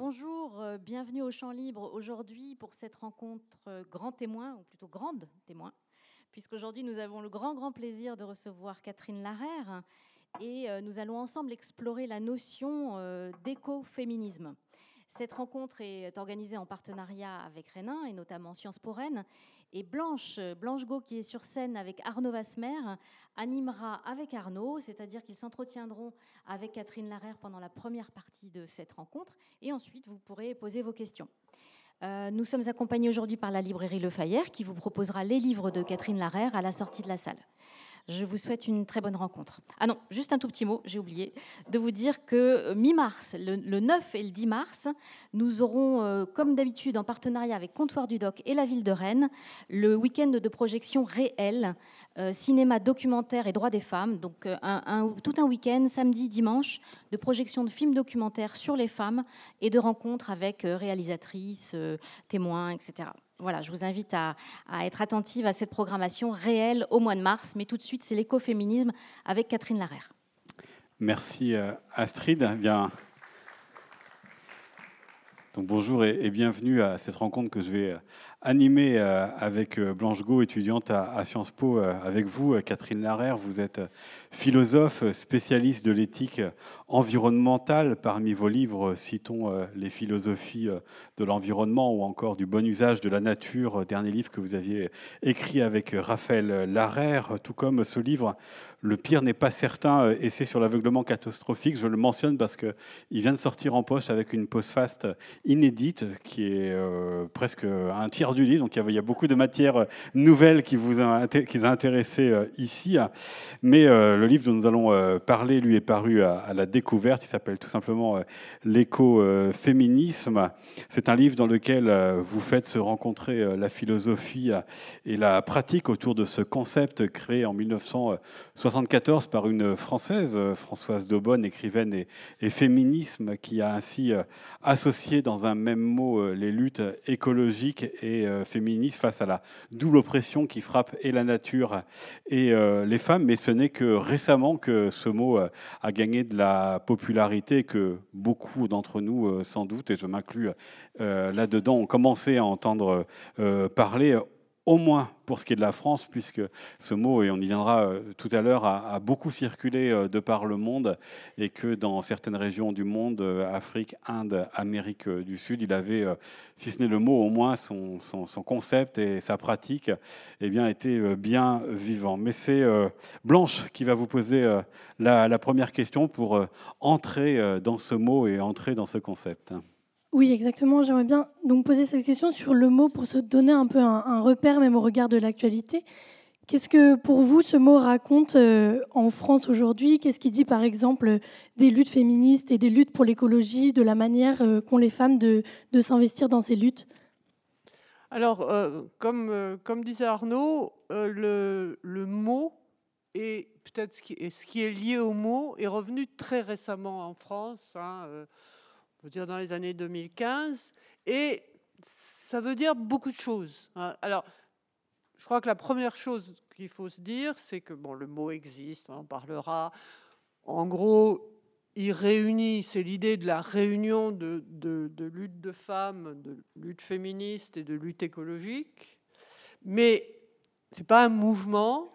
bonjour, euh, bienvenue au Champ Libre aujourd'hui pour cette rencontre euh, grand témoin, ou plutôt grande témoin, puisqu'aujourd'hui nous avons le grand, grand plaisir de recevoir Catherine Larère et euh, nous allons ensemble explorer la notion d'écoféminisme. Cette rencontre est organisée en partenariat avec Rénin et notamment Sciences pour Rennes. Et Blanche, Blanche Gau, qui est sur scène avec Arnaud Vasmer, animera avec Arnaud, c'est-à-dire qu'ils s'entretiendront avec Catherine Larère pendant la première partie de cette rencontre. Et ensuite, vous pourrez poser vos questions. Euh, nous sommes accompagnés aujourd'hui par la librairie Le Fayère qui vous proposera les livres de Catherine Larère à la sortie de la salle. Je vous souhaite une très bonne rencontre. Ah non, juste un tout petit mot, j'ai oublié de vous dire que euh, mi-mars, le, 9 et le 10 mars, nous aurons, euh, comme d'habitude, en partenariat avec Comptoir du Doc et la ville de Rennes, le week-end de projection réelle, euh, cinéma documentaire et droits des femmes. Donc tout un week-end, samedi, dimanche, de projection de films documentaires sur les femmes et de rencontres avec réalisatrices, témoins, etc voilà, je vous invite à, être attentive à cette programmation réelle au mois de mars. Mais tout de suite, c'est l'écoféminisme avec Catherine Larère. Merci euh, Astrid. Bien, bonjour et, bienvenue à cette rencontre que je vais euh, animée euh, avec euh, Blanche Gau, étudiante à, Sciences Po, avec vous, Catherine Larère. Vous êtes philosophe, spécialiste de l'éthique environnementale. Parmi vos livres, citons les philosophies de l'environnement ou encore du bon usage de la nature, dernier livre que vous aviez écrit avec Raphaël Larère, tout comme ce livre le pire n'est pas certain, essai sur l'aveuglement catastrophique. Je le mentionne parce qu'il vient de sortir en poche avec une post-fast inédite qui est presque un tiers du livre, donc il y a beaucoup de matières nouvelles qui vous a, intéressé euh, ici. Mais euh, le livre dont nous allons euh, parler, lui, est paru à, la découverte. Il s'appelle tout simplement L'écoféminisme. C'est un livre dans lequel vous faites se rencontrer la philosophie et la pratique autour de ce concept créé en 1974 par une Française, Françoise Daubonne, écrivaine et, féminisme, qui a ainsi associé dans un même mot les luttes écologiques et euh, féministes face à la double oppression qui frappe et la nature et euh, les femmes. Mais ce n'est que récemment que ce mot euh, a gagné de la popularité que beaucoup d'entre nous, sans doute, et je m'inclus là-dedans, ont commencé à entendre parler au moins pour ce qui est de la France, puisque ce mot, et on y viendra euh, tout à l'heure, a, beaucoup circulé euh, de par le monde, et que dans certaines régions du monde, euh, Afrique, Inde, Amérique du Sud, il avait, si ce n'est le mot, au moins son, concept et sa pratique, eh bien, été bien vivant. Mais c'est Blanche qui va vous poser la première question pour entrer dans ce mot et entrer dans ce concept. Oui, exactement. J'aimerais bien donc poser cette question sur le mot pour se donner un peu un, repère, même au regard de l'actualité. Qu'est-ce que pour vous ce mot raconte euh, en France aujourd'hui? Qu'est-ce qui dit par exemple des luttes féministes et des luttes pour l'écologie, de la manière euh, qu'ont les femmes de, s'investir dans ces luttes? Alors, euh, comme, disait Arnaud, le, mot et peut-être ce qui est lié au mot est revenu très récemment en France. Hein, dire dans les années 2015, et ça veut dire beaucoup de choses. Hein. Alors, je crois que la première chose qu'il faut se dire, c'est que bon, le mot existe, on en parlera. En gros, il réunit, c'est l'idée de la réunion de, de, lutte de femmes, de lutte féministe et de lutte écologique. Mais ce n'est pas un mouvement,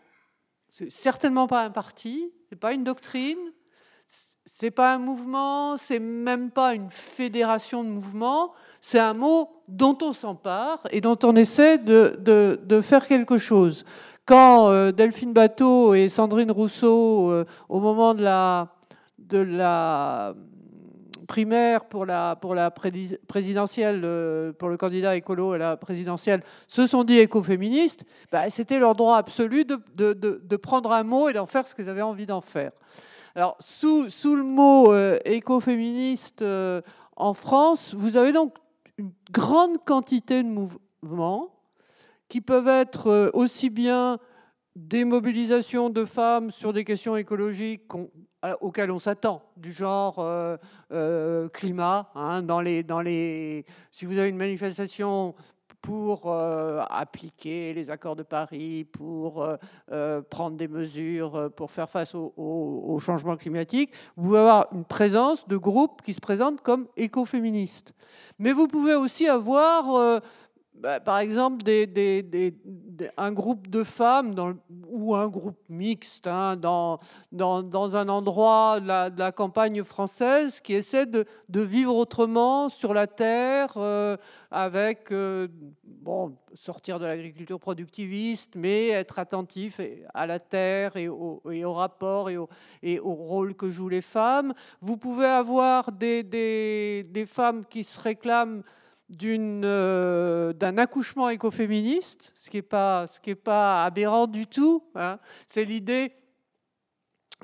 c'est certainement pas un parti, ce n'est pas une doctrine, c'est pas un mouvement, c'est même pas une fédération de mouvements, c'est un mot dont on s'empare et dont on essaie de, faire quelque chose. Quand euh, Delphine Bateau et Sandrine Rousseau, euh, au moment de la, primaire pour la, présidentielle, euh, pour le candidat écolo à la présidentielle, se sont dit écoféministes, bah, c'était leur droit absolu de, de prendre un mot et d'en faire ce qu'ils avaient envie d'en faire. Alors, sous, le mot euh, écoféministe euh, en France, vous avez donc une grande quantité de mouvements qui peuvent être euh, aussi bien des mobilisations de femmes sur des questions écologiques auxquelles on s'attend, du genre climat. Hein, dans les, si vous avez une manifestation pour appliquer les accords de Paris, pour prendre des mesures pour faire face au, au, changement climatique. Vous pouvez avoir une présence de groupes qui se présentent comme écoféministes. Mais vous pouvez aussi avoir bah, par exemple, un groupe de femmes ou un groupe mixte hein, dans, dans, un endroit de la, campagne française qui essaie de, vivre autrement sur la terre, euh, avec, euh, bon, sortir de l'agriculture productiviste, mais être attentif à la terre et au, et et au, rôle que jouent les femmes. Vous pouvez avoir des femmes qui se réclament euh, d'un accouchement écoféministe, ce qui n'est pas, ce pas aberrant du tout. Hein. C'est l'idée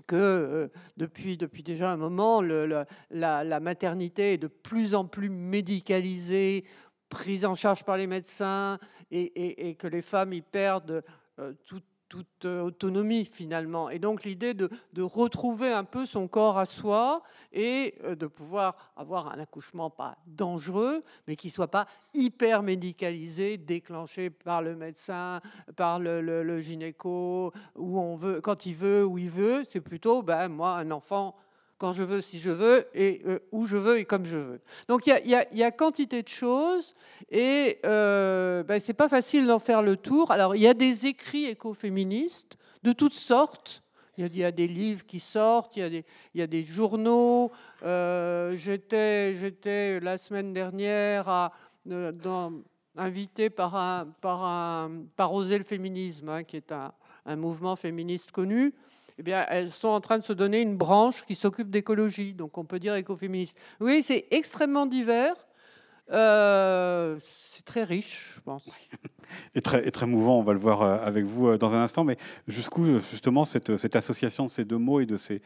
que euh, depuis, depuis déjà un moment, la, maternité est de plus en plus médicalisée, prise en charge par les médecins, et, et, que les femmes y perdent euh, tout, toute euh, autonomie finalement. Et donc l'idée de, retrouver un peu son corps à soi et euh, de pouvoir avoir un accouchement pas dangereux, mais qui soit pas hyper médicalisé, déclenché par le médecin, par le, gynéco, où on veut, quand il veut, où il veut. C'est plutôt, ben moi, un enfant quand je veux, si je veux, et euh, où je veux et comme je veux. Donc il y a, quantité de choses et euh, ben, c'est pas facile d'en faire le tour. Alors il y a des écrits écoféministes de toutes sortes. Il y, a des livres qui sortent, il y a des, journaux. Euh, j'étais, la semaine dernière à, euh, invité par, un, Oser le féminisme, hein, qui est un mouvement féministe connu. Eh elles sont en train de se donner une branche qui s'occupe d'écologie, donc on peut dire écoféministe. Oui, c'est extrêmement divers. Euh, c'est très riche, je pense. Et très, et très mouvant, on va le voir euh, avec vous euh, dans un instant. Mais jusqu'où, justement, cette, association de ces deux mots et de, ces,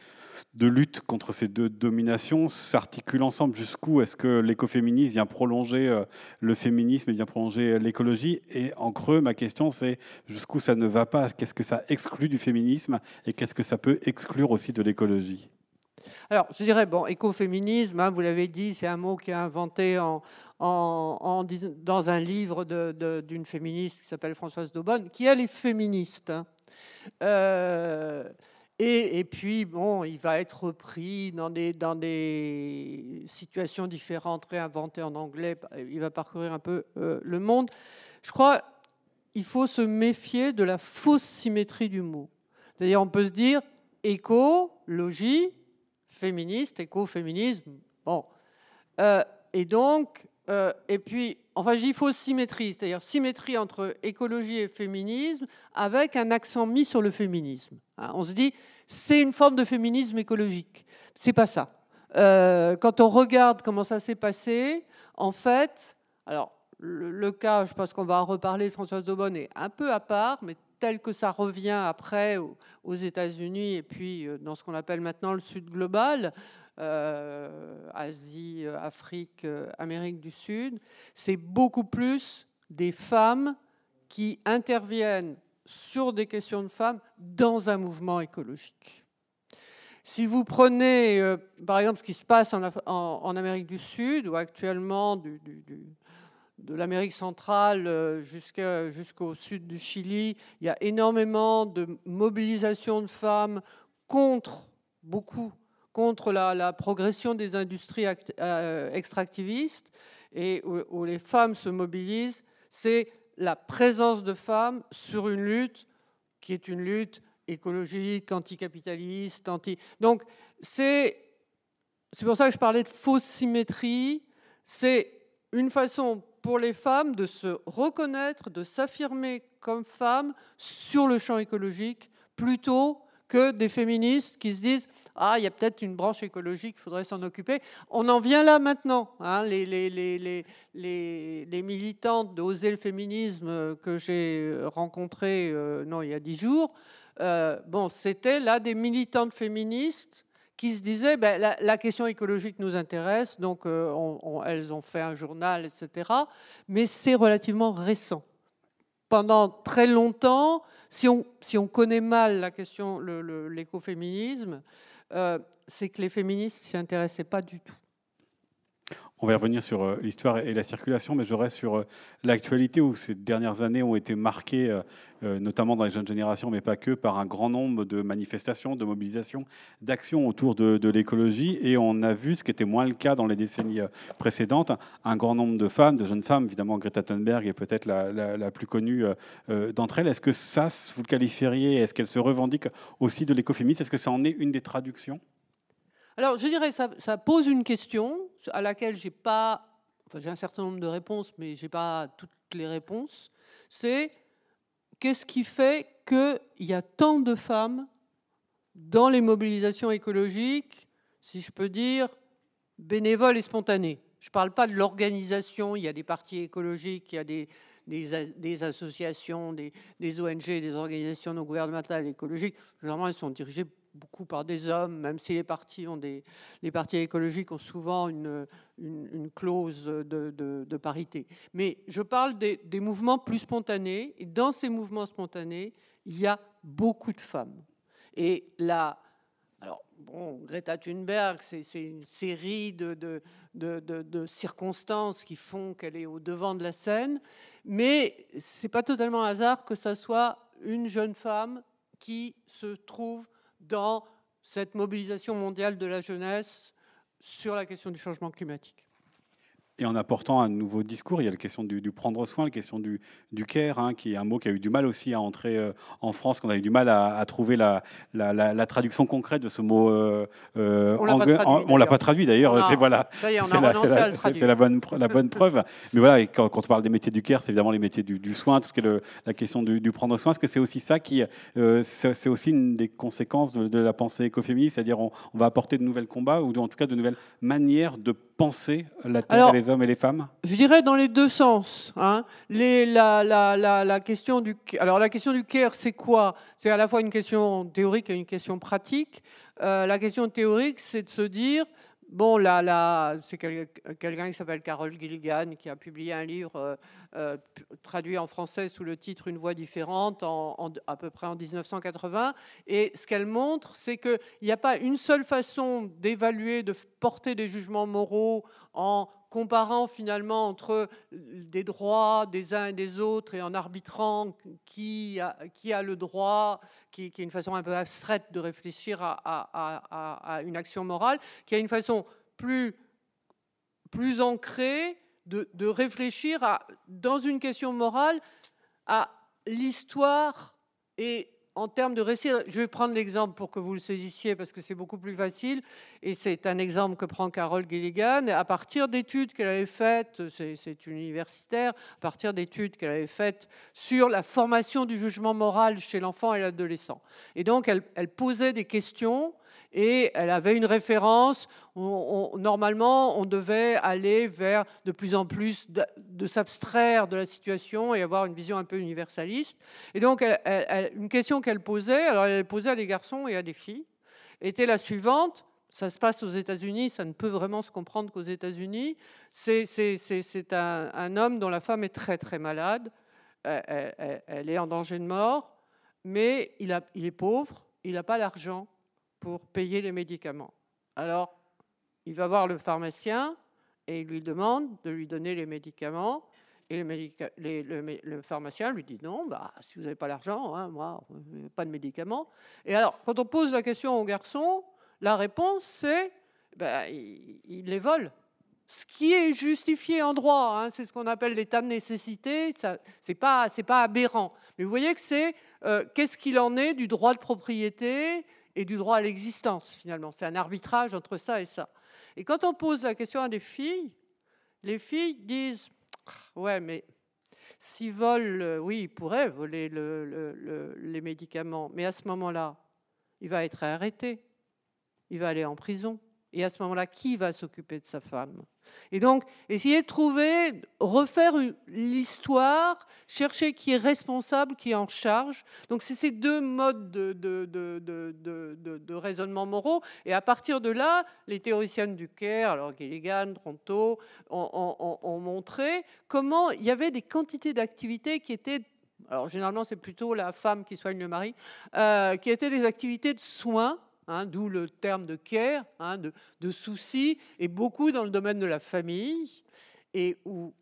de lutte contre ces deux dominations s'articule ensemble Jusqu'où est-ce que l'écoféminisme vient prolonger le féminisme et vient prolonger l'écologie? Et en creux, ma question, c'est jusqu'où ça ne va pas? Qu'est-ce que ça exclut du féminisme et qu'est-ce que ça peut exclure aussi de l'écologie? Alors, je dirais, bon, écoféminisme, hein, vous l'avez dit, c'est un mot qui est inventé en, en, dans un livre d'une féministe qui s'appelle Françoise Daubonne, qui elle est féministe. Hein. Euh, et, puis, bon, il va être repris dans des, situations différentes, réinventé en anglais. Il va parcourir un peu euh, le monde. Je crois qu'il faut se méfier de la fausse symétrie du mot. C'est-à-dire, on peut se dire écologie, féministe, écoféminisme. Bon. Euh, et donc, euh, et puis, enfin, je dis fausse symétrie, c'est-à-dire symétrie entre écologie et féminisme, avec un accent mis sur le féminisme. Hein, on se dit, c'est une forme de féminisme écologique. C'est pas ça. Euh, quand on regarde comment ça s'est passé, en fait, alors le, cas, je pense qu'on va en reparler, Françoise Daubonne est un peu à part, mais tel que ça revient après aux États-Unis et puis euh, dans ce qu'on appelle maintenant le Sud global, Asie, euh, Afrique, Amérique du Sud, c'est beaucoup plus des femmes qui interviennent sur des questions de femmes dans un mouvement écologique. Si vous prenez, par exemple, ce qui se passe en, Amérique du Sud, ou actuellement de l'Amérique centrale euh, jusqu'au sud du Chili, il y a énormément de mobilisation de femmes contre, beaucoup, contre la, progression des industries euh, extractivistes et où, les femmes se mobilisent, c'est la présence de femmes sur une lutte qui est une lutte écologique, anticapitaliste, anti... Donc c'est pour ça que je parlais de fausse symétrie. C'est une façon pour les femmes de se reconnaître, de s'affirmer comme femmes sur le champ écologique, plutôt que des féministes qui se disent ah, il y a peut-être une branche écologique, il faudrait s'en occuper. On en vient là maintenant. Hein, les, militantes d'Oser le féminisme que j'ai rencontrées euh, non, il y a dix jours, euh, bon, c'était là des militantes féministes qui se disaient ben, la, question écologique nous intéresse, donc euh, elles ont fait un journal, etc. Mais c'est relativement récent. Pendant très longtemps, si on, si on connaît mal la question, l'écoféminisme, euh, c'est que les féministes s'y intéressaient pas du tout. On va revenir sur euh, l'histoire et la circulation, mais je reste sur euh, l'actualité où ces dernières années ont été marquées, euh, notamment dans les jeunes générations, mais pas que, par un grand nombre de manifestations, de mobilisations, d'actions autour de, l'écologie. Et on a vu, ce qui était moins le cas dans les décennies précédentes, un grand nombre de femmes, de jeunes femmes, évidemment Greta Thunberg est peut-être la, plus connue d'entre elles. Est-ce que ça, vous le qualifieriez, est-ce qu'elle se revendique aussi de l'écoféminisme? Est-ce que ça en est une des traductions? Alors, je dirais, ça, ça pose une question à laquelle j'ai pas, enfin, j'ai un certain nombre de réponses, mais j'ai pas toutes les réponses. C'est qu'est-ce qui fait qu'il y a tant de femmes dans les mobilisations écologiques, si je peux dire, bénévoles et spontanées? Je ne parle pas de l'organisation, il y a des partis écologiques, il y a des, associations, des, des, ONG, des organisations non gouvernementales écologiques. Généralement, elles sont dirigées beaucoup par des hommes, même si les partis, ont des, les partis écologiques ont souvent une, une, clause de, de, parité. Mais je parle des, mouvements plus spontanés, et dans ces mouvements spontanés, il y a beaucoup de femmes. Et là, alors, bon, Greta Thunberg, c'est une série de, de, circonstances qui font qu'elle est au devant de la scène, mais c'est pas totalement hasard que ça soit une jeune femme qui se trouve dans cette mobilisation mondiale de la jeunesse sur la question du changement climatique. Et en apportant un nouveau discours, il y a la question du, prendre soin, la question du, du care, hein, qui est un mot qui a eu du mal aussi à entrer euh, en France, qu'on a eu du mal à, trouver la, la, traduction concrette de ce mot. Euh, euh, on l'a pas traduit d'ailleurs. C'est voilà, c'est la, bonne la bonne preuve. Mais voilà, et quand, on parle des métiers du care, c'est évidemment les métiers du, soin, tout ce qui est la question du, prendre soin. Est-ce que c'est aussi ça qui, c'est aussi une des conséquences de, la pensée écoféministe, c'est-à-dire on, on, va apporter de nouvelles combats ou en tout cas de nouvelles manières de penser la Terre et hommes et les femmes? Je dirais dans les deux sens. Hein. La, question du, alors la question du care, c'est quoi? C'est à la fois une question théorique et une question pratique. Euh, la question théorique, c'est de se dire, Bon, là, c'est quelqu'un qui s'appelle Carol Gilligan qui a publié un livre euh, euh, traduit en français sous le titre Une voix différente en, à peu près en 1980. Et ce qu'elle montre, c'est qu'il n'y a pas une seule façon d'évaluer, de porter des jugements moraux en comparant finalement entre des droits des uns et des autres et en arbitrant qui a, qui a le droit, qui, est une façon un peu abstraite de réfléchir à, à, une action morale, qui a une façon plus, plus ancrée de, de réfléchir dans une question morale à l'histoire et en termes de récit, je vais prendre l'exemple pour que vous le saisissiez parce que c'est beaucoup plus facile. Et c'est un exemple que prend Carole Gilligan. À partir d'études qu'elle avait faites, c'est universitaire, à partir d'études qu'elle avait faites sur la formation du jugement moral chez l'enfant et l'adolescent. Et donc, elle, elle posait des questions et elle avait une référence. normalement, on devait aller vers de plus en plus de, s'abstraire de la situation et avoir une vision un peu universaliste. Et donc, une question qu'elle posait, alors elle posait à des garçons et à des filles, était la suivante. Ça se passe aux États-Unis, ça ne peut vraiment se comprendre qu'aux États-Unis. C'est un, homme dont la femme est très très malade, elle, elle est en danger de mort, mais il, il est pauvre, il n'a pas l'argent pour payer les médicaments. Alors, il va voir le pharmacien et il lui demande de lui donner les médicaments. Et le, pharmacien lui dit non, bah, si vous n'avez pas l'argent, hein, moi, pas de médicaments. Et alors, quand on pose la question au garçon, la réponse c'est bah, il, les vole. Ce qui est justifié en droit, hein, c'est ce qu'on appelle l'état de nécessité, ce n'est pas, pas aberrant. Mais vous voyez que c'est euh, qu'est-ce qu'il en est du droit de propriété et du droit à l'existence, finalement. C'est un arbitrage entre ça et ça. Et quand on pose la question à des filles, les filles disent Ouais, mais s'ils volent, oui, ils pourraient voler les médicaments, mais à ce moment-là, il va être arrêté, il va aller en prison. Et à ce moment-là, qui va s'occuper de sa femme? Et donc, essayer de trouver, refaire l'histoire, chercher qui est responsable, qui est en charge. Donc, c'est ces deux modes de, de, de, de, raisonnement moraux. Et à partir de là, les théoriciennes du Caire, alors Gilligan, Tronto, ont, ont, montré comment il y avait des quantités d'activités qui étaient alors généralement c'est plutôt la femme qui soigne le mari, euh, qui étaient des activités de soins hein, d'où le terme de care, hein, de, souci, et beaucoup dans le domaine de la famille, et où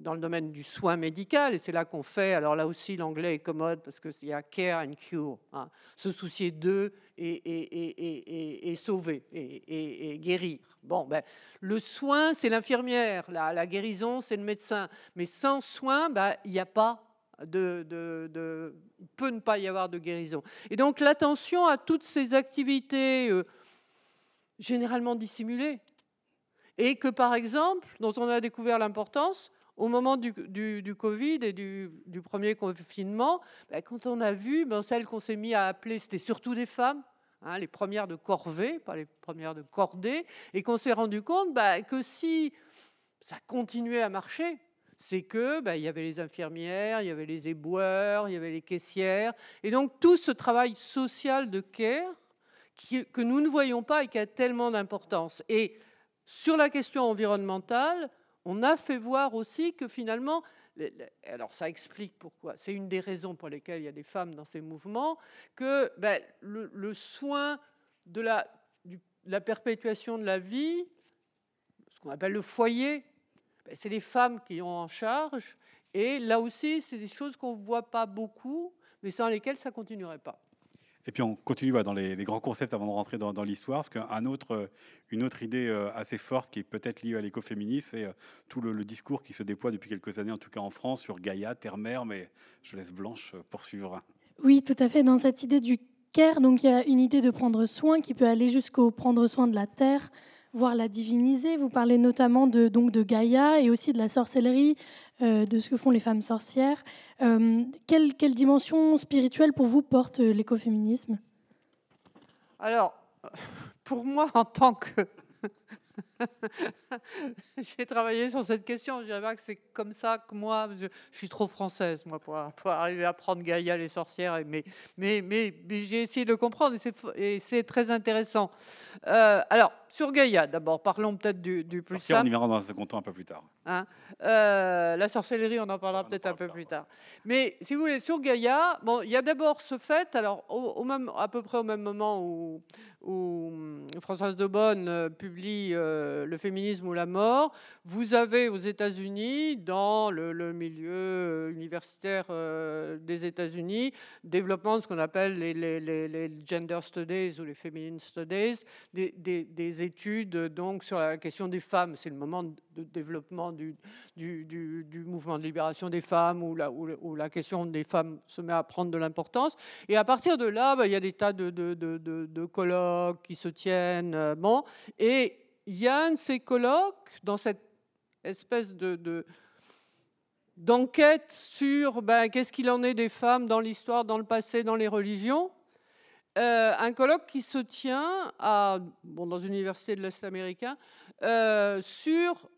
dans le domaine du soin médical, et c'est là qu'on fait, alors là aussi l'anglais est commode parce qu'il y a care and cure, hein, se soucier d'eux et, sauver et, guérir. Bon, ben, le soin, c'est l'infirmière, la, guérison, c'est le médecin, mais sans soin, ben, il n'y a pas de, de, peut ne pas y avoir de guérison. Et donc l'attention à toutes ces activités euh, généralement dissimulées, et que par exemple, dont on a découvert l'importance, au moment du, du, Covid et du, du, premier confinement, ben, quand on a vu, ben, celles qu'on s'est mis à appeler, c'était surtout des femmes, hein, les premières de corvée, pas les premières de cordée, et qu'on s'est rendu compte ben, que si ça continuait à marcher, c'est que il y avait les infirmières, il y avait les éboueurs, il y avait les caissières, et donc tout ce travail social de care que nous ne voyons pas et qui a tellement d'importance. Et sur la question environnementale, on a fait voir aussi que finalement, alors ça explique pourquoi, c'est une des raisons pour lesquelles il y a des femmes dans ces mouvements, que ben, le, soin de la, la, perpétuation de la vie, ce qu'on appelle le foyer, ben, c'est les femmes qui ont en charge, et là aussi, c'est des choses qu'on ne voit pas beaucoup, mais sans lesquelles ça ne continuerait pas. Et puis on continue dans les, grands concepts avant de rentrer dans, l'histoire, parce qu'une autre, une autre idée euh, assez forte qui est peut-être liée à l'écoféminisme, c'est euh, tout le, discours qui se déploie depuis quelques années, en tout cas en France, sur Gaïa, Terre-Mère, mais je laisse Blanche euh, poursuivre. Oui, tout à fait. Dans cette idée du care, donc il y a une idée de prendre soin qui peut aller jusqu'au prendre soin de la terre, voire la diviniser. Vous parlez notamment de, donc de Gaïa et aussi de la sorcellerie, euh, de ce que font les femmes sorcières. Euh, quelle, dimension spirituelle pour vous porte euh, l'écoféminisme? Alors, pour moi, en tant que J'ai travaillé sur cette question. Je dirais que c'est comme ça que moi, je, suis trop française, moi, pour, arriver à prendre Gaïa les sorcières. Mais, mais, mais, j'ai essayé de le comprendre et c'est très intéressant. Euh, alors, sur Gaïa, d'abord, parlons peut-être du, plus simple. On y verra dans un second temps un peu plus tard. Hein euh, la sorcellerie, on en parlera peut-être un peu plus tard. Mais si vous voulez, sur Gaïa, bon, il y a d'abord ce fait, alors au, même, à peu près au même moment où, où hum, Françoise de Bonne euh, publie euh, Le féminisme ou la mort, vous avez aux États-Unis, dans le, milieu euh, universitaire des États-Unis, développement de ce qu'on appelle les, gender studies ou les feminine studies, des, des, études donc sur la question des femmes. C'est le moment de développement du, mouvement de libération des femmes où la, question des femmes se met à prendre de l'importance. Et à partir de là, bah, il y a des tas de colloques qui se tiennent. Euh, bon, et il y a un de ces colloques dans cette espèce de, d'enquête sur ben, qu'est-ce qu'il en est des femmes dans l'histoire, dans le passé, dans les religions. Euh, un colloque qui se tient à, bon, dans une université de l'Est américain euh, sur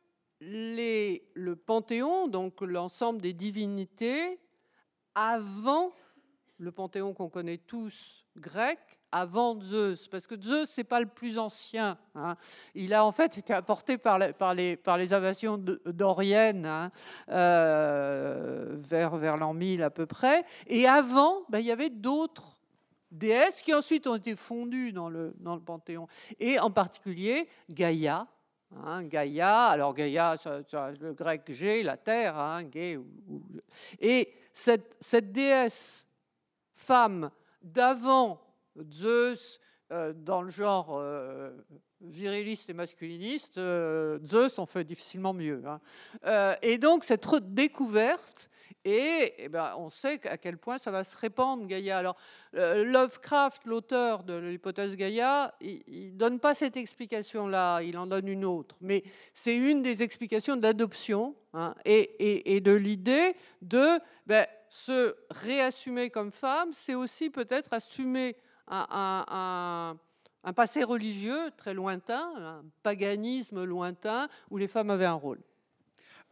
le panthéon, donc l'ensemble des divinités, avant le panthéon qu'on connaît tous grec, avant Zeus, parce que Zeus, c'est pas le plus ancien. Hein. Il a en fait été apporté par, par, les, par les invasions doriennes hein, euh, vers, vers l'an 1000 à peu près. Et avant, ben, il y avait d'autres déesses qui ensuite ont été fondues dans le, dans le panthéon. Et en particulier Gaïa, Hein, Gaïa, alors Gaïa, le grec G, la terre, hein, et cette, cette, déesse femme d'avant Zeus, euh, dans le genre euh, viriliste et masculiniste, euh, Zeus en fait difficilement mieux. Hein. et donc cette découverte et, eh ben, on sait à quel point ça va se répandre, Gaïa. Alors, euh, Lovecraft, l'auteur de l'hypothèse Gaïa, il ne donne pas cette explication-là, il en donne une autre. Mais c'est une des explications de l'adoption hein, et, de l'idée de ben, se réassumer comme femme, c'est aussi peut-être assumer un passé religieux très lointain, un paganisme lointain, où les femmes avaient un rôle.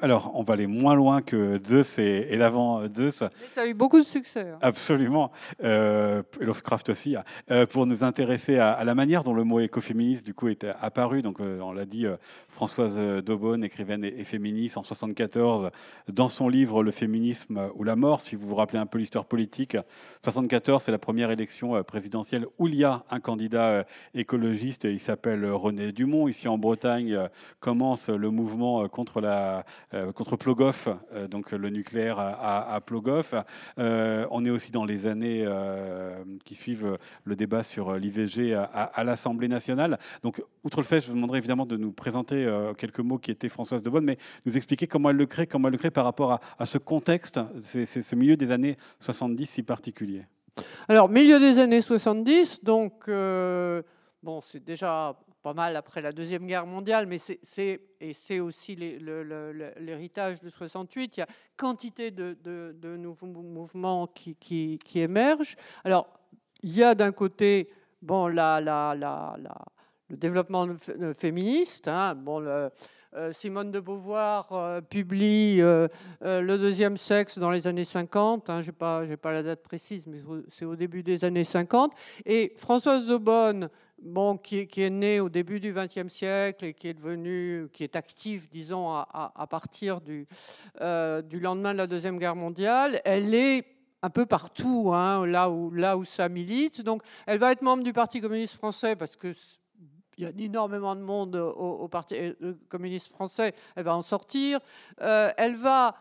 Alors, on va aller moins loin que Zeus et, l'avant Zeus. Mais ça a eu beaucoup de succès. Hein. Absolument. Euh, Lovecraft aussi. Hein. Euh, pour nous intéresser à, la manière dont le mot écoféministe, du coup, est apparu. Donc, euh, on l'a dit, euh, Françoise Daubonne, écrivaine et, féministe, en 74, dans son livre Le féminisme ou la mort, si vous vous rappelez un peu l'histoire politique. 74, c'est la première élection présidentielle où il y a un candidat écologiste. Il s'appelle René Dumont. Ici en Bretagne, commence le mouvement contre la euh, contre Plogoff, euh, donc le nucléaire à, à Plogoff. Euh, on est aussi dans les années qui suivent le débat sur l'IVG à, l'Assemblée nationale. Donc, outre le fait, je vous demanderai évidemment de nous présenter quelques mots qui étaient Françoise de Bonne, mais nous expliquer comment elle le crée, comment elle le crée par rapport à, ce contexte, c'est ce milieu des années 70 si particulier. Alors, milieu des années 70, donc, bon, c'est déjà pas mal après la Deuxième Guerre mondiale, mais c'est, et c'est aussi l'héritage de 68, il y a quantité de, nouveaux mouvements qui, émergent. Alors, il y a d'un côté bon, la, le développement féministe. Hein, bon, euh, Simone de Beauvoir euh, publie euh, Le deuxième sexe dans les années 50. Hein, je n'ai pas, pas la date précise, mais c'est au début des années 50. Et Françoise de Bonne bon, qui, est née au début du XXe siècle et qui est devenue, qui est active, disons, à, partir du, euh, du lendemain de la Deuxième Guerre mondiale, elle est un peu partout, hein, là, où, ça milite. Donc, elle va être membre du Parti communiste français parce que il y a énormément de monde au, Parti euh, communiste français. Elle va en sortir. Euh, elle va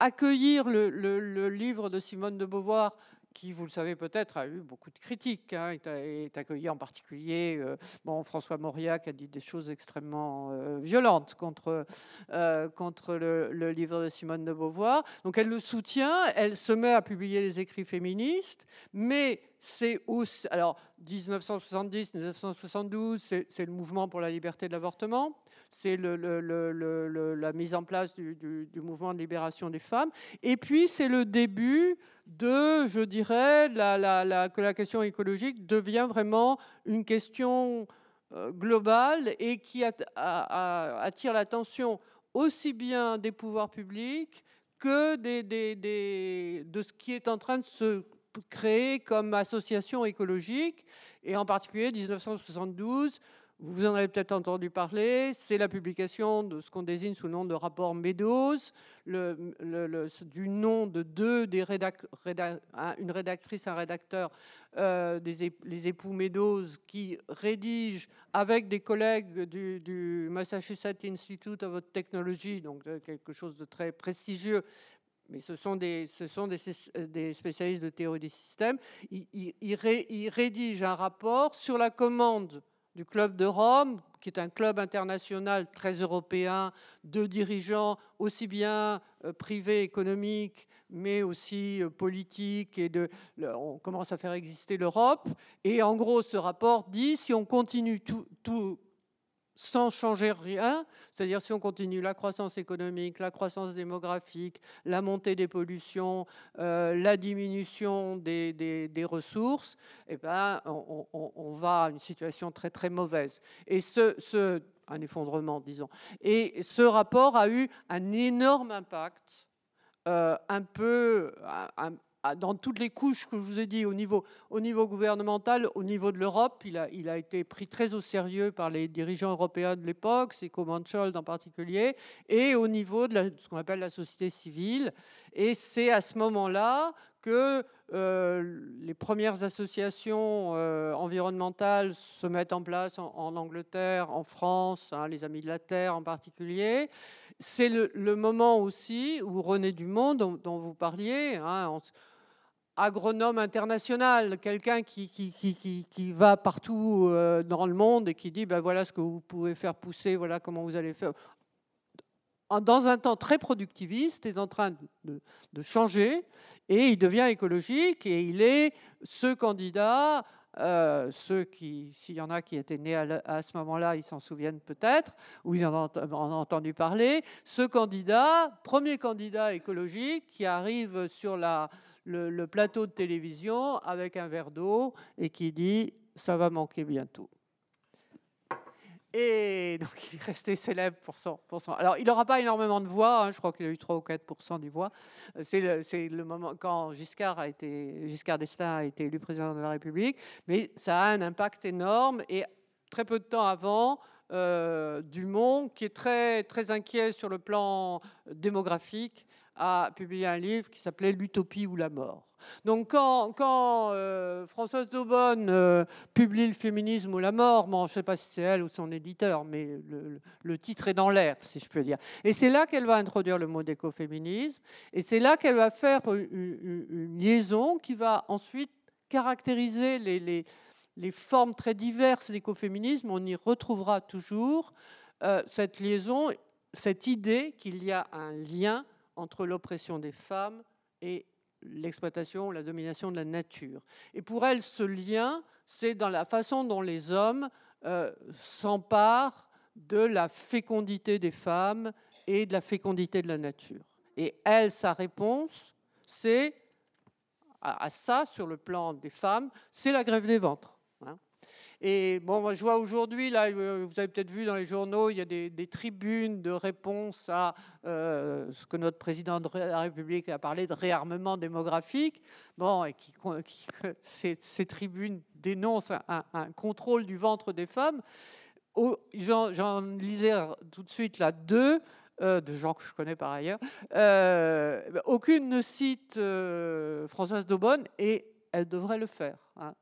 accueillir le, livre de Simone de Beauvoir qui, vous le savez peut-être, a eu beaucoup de critiques. Hein, est accueilli en particulier, euh, bon, François Mauriac a dit des choses extrêmement euh, violentes contre, euh, contre le, livre de Simone de Beauvoir. Donc elle le soutient, elle se met à publier les écrits féministes, mais c'est aussi, alors 1970, 1972, c'est le mouvement pour la liberté de l'avortement, c'est la mise en place du, mouvement de libération des femmes, et puis c'est le début de, je dirais, que la question écologique devient vraiment une question euh, globale et qui attire l'attention aussi bien des pouvoirs publics que de ce qui est en train de se créer comme association écologique, et en particulier 1972 vous en avez peut-être entendu parler, c'est la publication de ce qu'on désigne sous le nom de rapport Meadows, du nom de deux une rédactrice, un rédacteur, euh, les époux Meadows, qui rédigent avec des collègues du, Massachusetts Institute of Technology, donc quelque chose de très prestigieux, mais ce sont des, spécialistes de théorie des systèmes, ils rédigent un rapport sur la commande du Club de Rome, qui est un club international très européen de dirigeants aussi bien euh, privés, économiques, mais aussi euh, politiques. Et on commence à faire exister l'Europe. Et en gros, ce rapport dit si on continue tout sans changer rien, c'est-à-dire si on continue la croissance économique, la croissance démographique, la montée des pollutions, euh, la diminution des, ressources, eh ben, on, va à une situation très très mauvaise. Et ce, un effondrement, disons. Et ce rapport a eu un énorme impact, euh, un peu, dans toutes les couches que je vous ai dit, au niveau, au niveau gouvernemental, au niveau de l'Europe, il a, été pris très au sérieux par les dirigeants européens de l'époque, c'est Manchold en particulier, et au niveau de, ce qu'on appelle la société civile. Et c'est à ce moment-là que euh, les premières associations euh, environnementales se mettent en place en, Angleterre, en France, hein, les Amis de la Terre en particulier. C'est le, moment aussi où René Dumont, dont, dont vous parliez, hein, agronome international, quelqu'un qui, qui, qui, qui, va partout euh, dans le monde et qui dit ben voilà ce que vous pouvez faire pousser, voilà comment vous allez faire. Dans un temps très productiviste, est en train de, de changer et il devient écologique et il est ce candidat. Euh, ceux qui, s'il y en a qui étaient nés à, ce moment-là, ils s'en souviennent peut-être, ou ils en ont entendu parler. Ce candidat, premier candidat écologique qui arrive sur la, le, plateau de télévision avec un verre d'eau et qui dit ça va manquer bientôt. Et donc, il est resté célèbre pour son. Pour son... Alors, il n'aura pas énormément de voix, hein, je crois qu'il a eu 3 ou 4 des voix. C'est le, le, moment quand Giscard, a été, Giscard d'Estaing a été élu président de la République, mais ça a un impact énorme. Et très peu de temps avant, euh, Dumont, qui est très, très inquiet sur le plan démographique, a publié un livre qui s'appelait L'utopie ou la mort. Donc quand, quand euh, Françoise Daubonne euh, publie Le féminisme ou la mort, bon, je ne sais pas si c'est elle ou son éditeur, mais le, titre est dans l'air, si je peux dire. Et c'est là qu'elle va introduire le mot d'écoféminisme, et c'est là qu'elle va faire une, liaison qui va ensuite caractériser les, les, les formes très diverses d'écoféminisme. On y retrouvera toujours euh, cette liaison, cette idée qu'il y a un lien entre l'oppression des femmes et l'exploitation, la domination de la nature. Et pour elle, ce lien, c'est dans la façon dont les hommes euh, s'emparent de la fécondité des femmes et de la fécondité de la nature. Et elle, sa réponse, c'est à ça, sur le plan des femmes, c'est la grève des ventres. Et bon, je vois aujourd'hui, là, euh, vous avez peut-être vu dans les journaux, il y a des, tribunes de réponse à euh, ce que notre président de la République a parlé de réarmement démographique. Bon, et qui, ces, tribunes dénoncent un, contrôle du ventre des femmes. J'en lisais tout de suite là deux. Euh, de gens que je connais par ailleurs. aucune ne cite Françoise Daubonne et elle devrait le faire. Hein.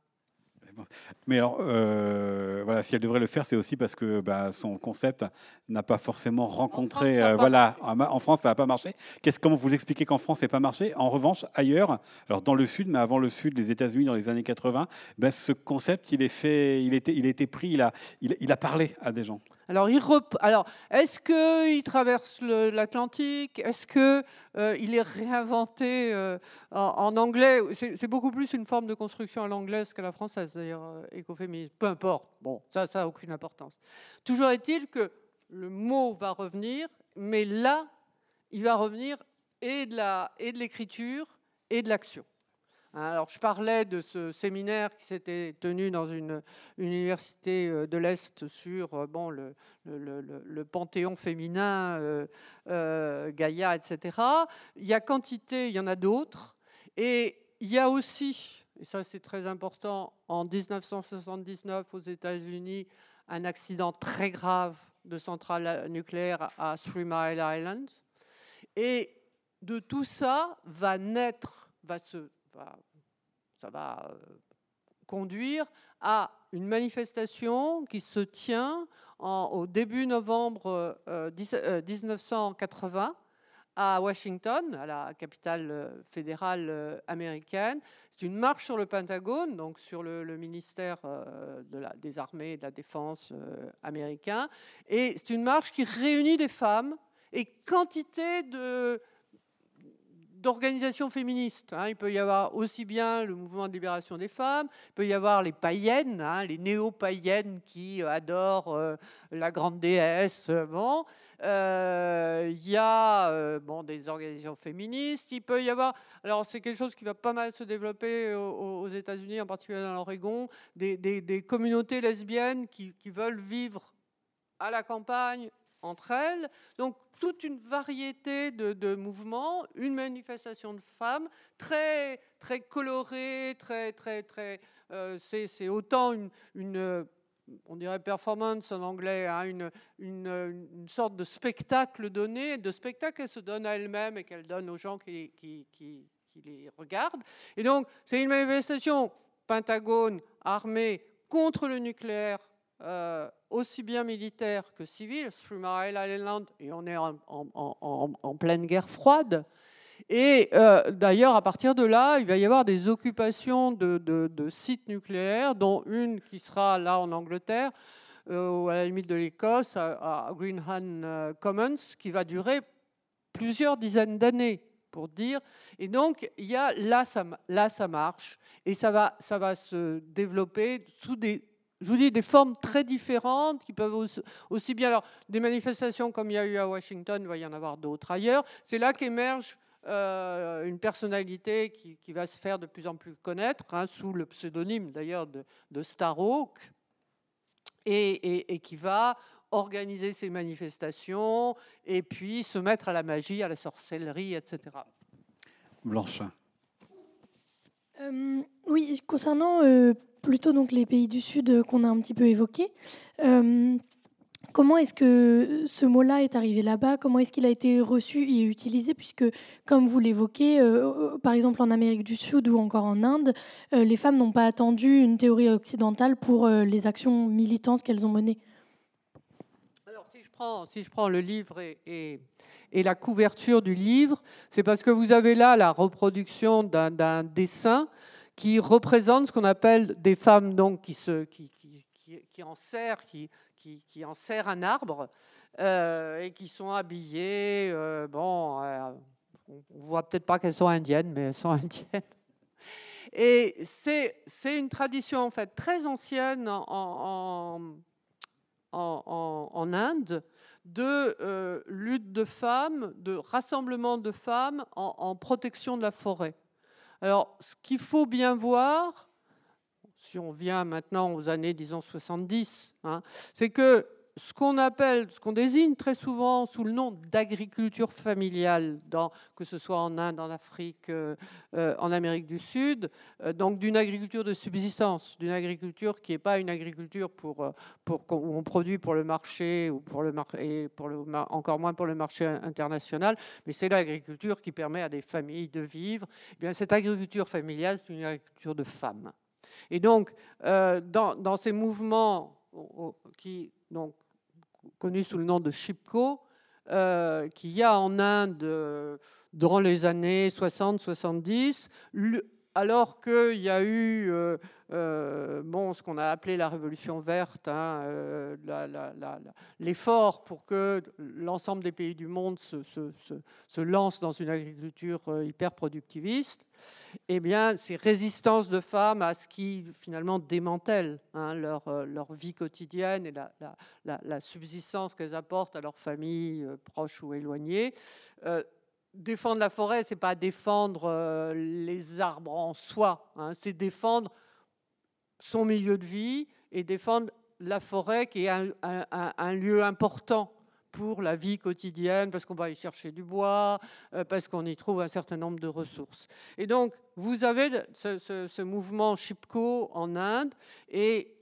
Mais alors, euh, voilà, si elle devrait le faire, c'est aussi parce que bah, son concept n'a pas forcément rencontré. Euh, voilà, en France, ça n'a pas marché. Qu'est-ce comment vous expliquez qu'en France, ça n'a pas marché? En revanche, ailleurs, alors dans le Sud, mais avant le Sud, les États-Unis, dans les années 80, bah, ce concept, il est fait, il était, il était pris, il a, il a parlé à des gens. Alors, est-ce qu'il traverse l'Atlantique? Est-ce qu'il euh, est réinventé euh, en, anglais? C'est beaucoup plus une forme de construction à l'anglaise qu'à la française, d'ailleurs, euh, écoféminisme. Peu importe. Bon, ça n'a aucune importance. Toujours est-il que le mot va revenir, mais là, il va revenir et de l'écriture et de l'action. Hein, alors, je parlais de ce séminaire qui s'était tenu dans une, université euh, de l'Est sur euh, bon, le, le, panthéon féminin, euh, Gaïa, etc. Il y a quantité, il y en a d'autres. Et il y a aussi, et ça c'est très important, en 1979 aux États-Unis, un accident très grave de centrale nucléaire à Three Mile Island. Et de tout ça va naître, va se ça va euh, conduire à une manifestation qui se tient au début novembre 1980 euh, euh, à Washington, à la capitale fédérale américaine. C'est une marche sur le Pentagone, donc sur le, ministère des armées et de la défense américain. Et c'est une marche qui réunit des femmes et quantité de, d'organisations féministes. Hein. Il peut y avoir aussi bien le mouvement de libération des femmes, il peut y avoir les païennes, hein, les néo-païennes qui adorent euh, la grande déesse. Bon. Euh, il y a euh, bon, des organisations féministes, il peut y avoir, alors c'est quelque chose qui va pas mal se développer aux, États-Unis, en particulier dans l'Oregon, des, communautés lesbiennes qui veulent vivre à la campagne entre elles. Donc toute une variété de, mouvements, une manifestation de femmes très très colorée, très très très. Euh, c'est autant une, une, on dirait performance en anglais, hein, une, une, sorte de spectacle donné, de spectacle qu'elle se donne à elle-même et qu'elle donne aux gens qui, qui, qui, qui les regardent. Et donc c'est une manifestation Pentagone, armée contre le nucléaire euh, aussi bien militaire que civil, Three Mile Island, et on est en, pleine guerre froide. Et euh, d'ailleurs, à partir de là, il va y avoir des occupations de, sites nucléaires, dont une qui sera là en Angleterre, euh, à la limite de l'Écosse, à, Greenham Commons, qui va durer plusieurs dizaines d'années pour dire. Et donc, y a, là, ça, marche. Et ça va se développer sous des, je vous dis, des formes très différentes qui peuvent aussi, bien. Alors, des manifestations comme il y a eu à Washington, il va y en avoir d'autres ailleurs. C'est là qu'émerge euh, une personnalité qui, va se faire de plus en plus connaître, hein, sous le pseudonyme d'ailleurs de, de Starhawk. et, qui va organiser ces manifestations et puis se mettre à la magie, à la sorcellerie, etc. Blanche. Euh, oui, concernant euh, plutôt donc les pays du Sud euh, qu'on a un petit peu évoqués, comment est-ce que ce mot-là est arrivé là-bas? Comment est-ce qu'il a été reçu et utilisé? Puisque, comme vous l'évoquez, par exemple en Amérique du Sud ou encore en Inde, les femmes n'ont pas attendu une théorie occidentale pour les actions militantes qu'elles ont menées. Alors, si je prends, le livre et la couverture du livre, c'est parce que vous avez là la reproduction d'un dessin qui représente ce qu'on appelle des femmes donc, qui, se, qui, qui, en serrent, un arbre euh, et qui sont habillées. Euh, bon, euh, on voit peut-être pas qu'elles sont indiennes, mais elles sont indiennes. Et c'est une tradition en fait très ancienne en, en, en, en Inde de euh, lutte de femmes, de rassemblement de femmes en, protection de la forêt. Alors, ce qu'il faut bien voir, si on vient maintenant aux années, disons, 70, hein, c'est que ce qu'on appelle, ce qu'on désigne très souvent sous le nom d'agriculture familiale, que ce soit en Inde, en Afrique, euh, euh, en Amérique du Sud, euh, donc d'une agriculture de subsistance, d'une agriculture qui n'est pas une agriculture pour, pour, où on produit pour le marché ou pour le et encore moins pour le marché international, mais c'est l'agriculture qui permet à des familles de vivre. Eh bien, cette agriculture familiale, c'est une agriculture de femmes. Et donc, dans, dans, ces mouvements qui donc connu sous le nom de Chipko, euh, qu'il y a en Inde euh, durant les années 60-70, alors qu'il y a eu euh, euh, bon, ce qu'on a appelé la révolution verte, hein, euh, l'effort pour que l'ensemble des pays du monde se, se, dans une agriculture hyper productiviste, eh bien, ces résistances de femmes à ce qui finalement démantèle hein, leur, leur, vie quotidienne et la, la subsistance qu'elles apportent à leurs familles proches ou éloignées, défendre la forêt, c'est pas défendre euh, les arbres en soi, hein, c'est défendre son milieu de vie et défendre la forêt qui est un, lieu important pour la vie quotidienne, parce qu'on va y chercher du bois, euh, parce qu'on y trouve un certain nombre de ressources. Et donc, vous avez ce, ce mouvement Chipko en Inde, et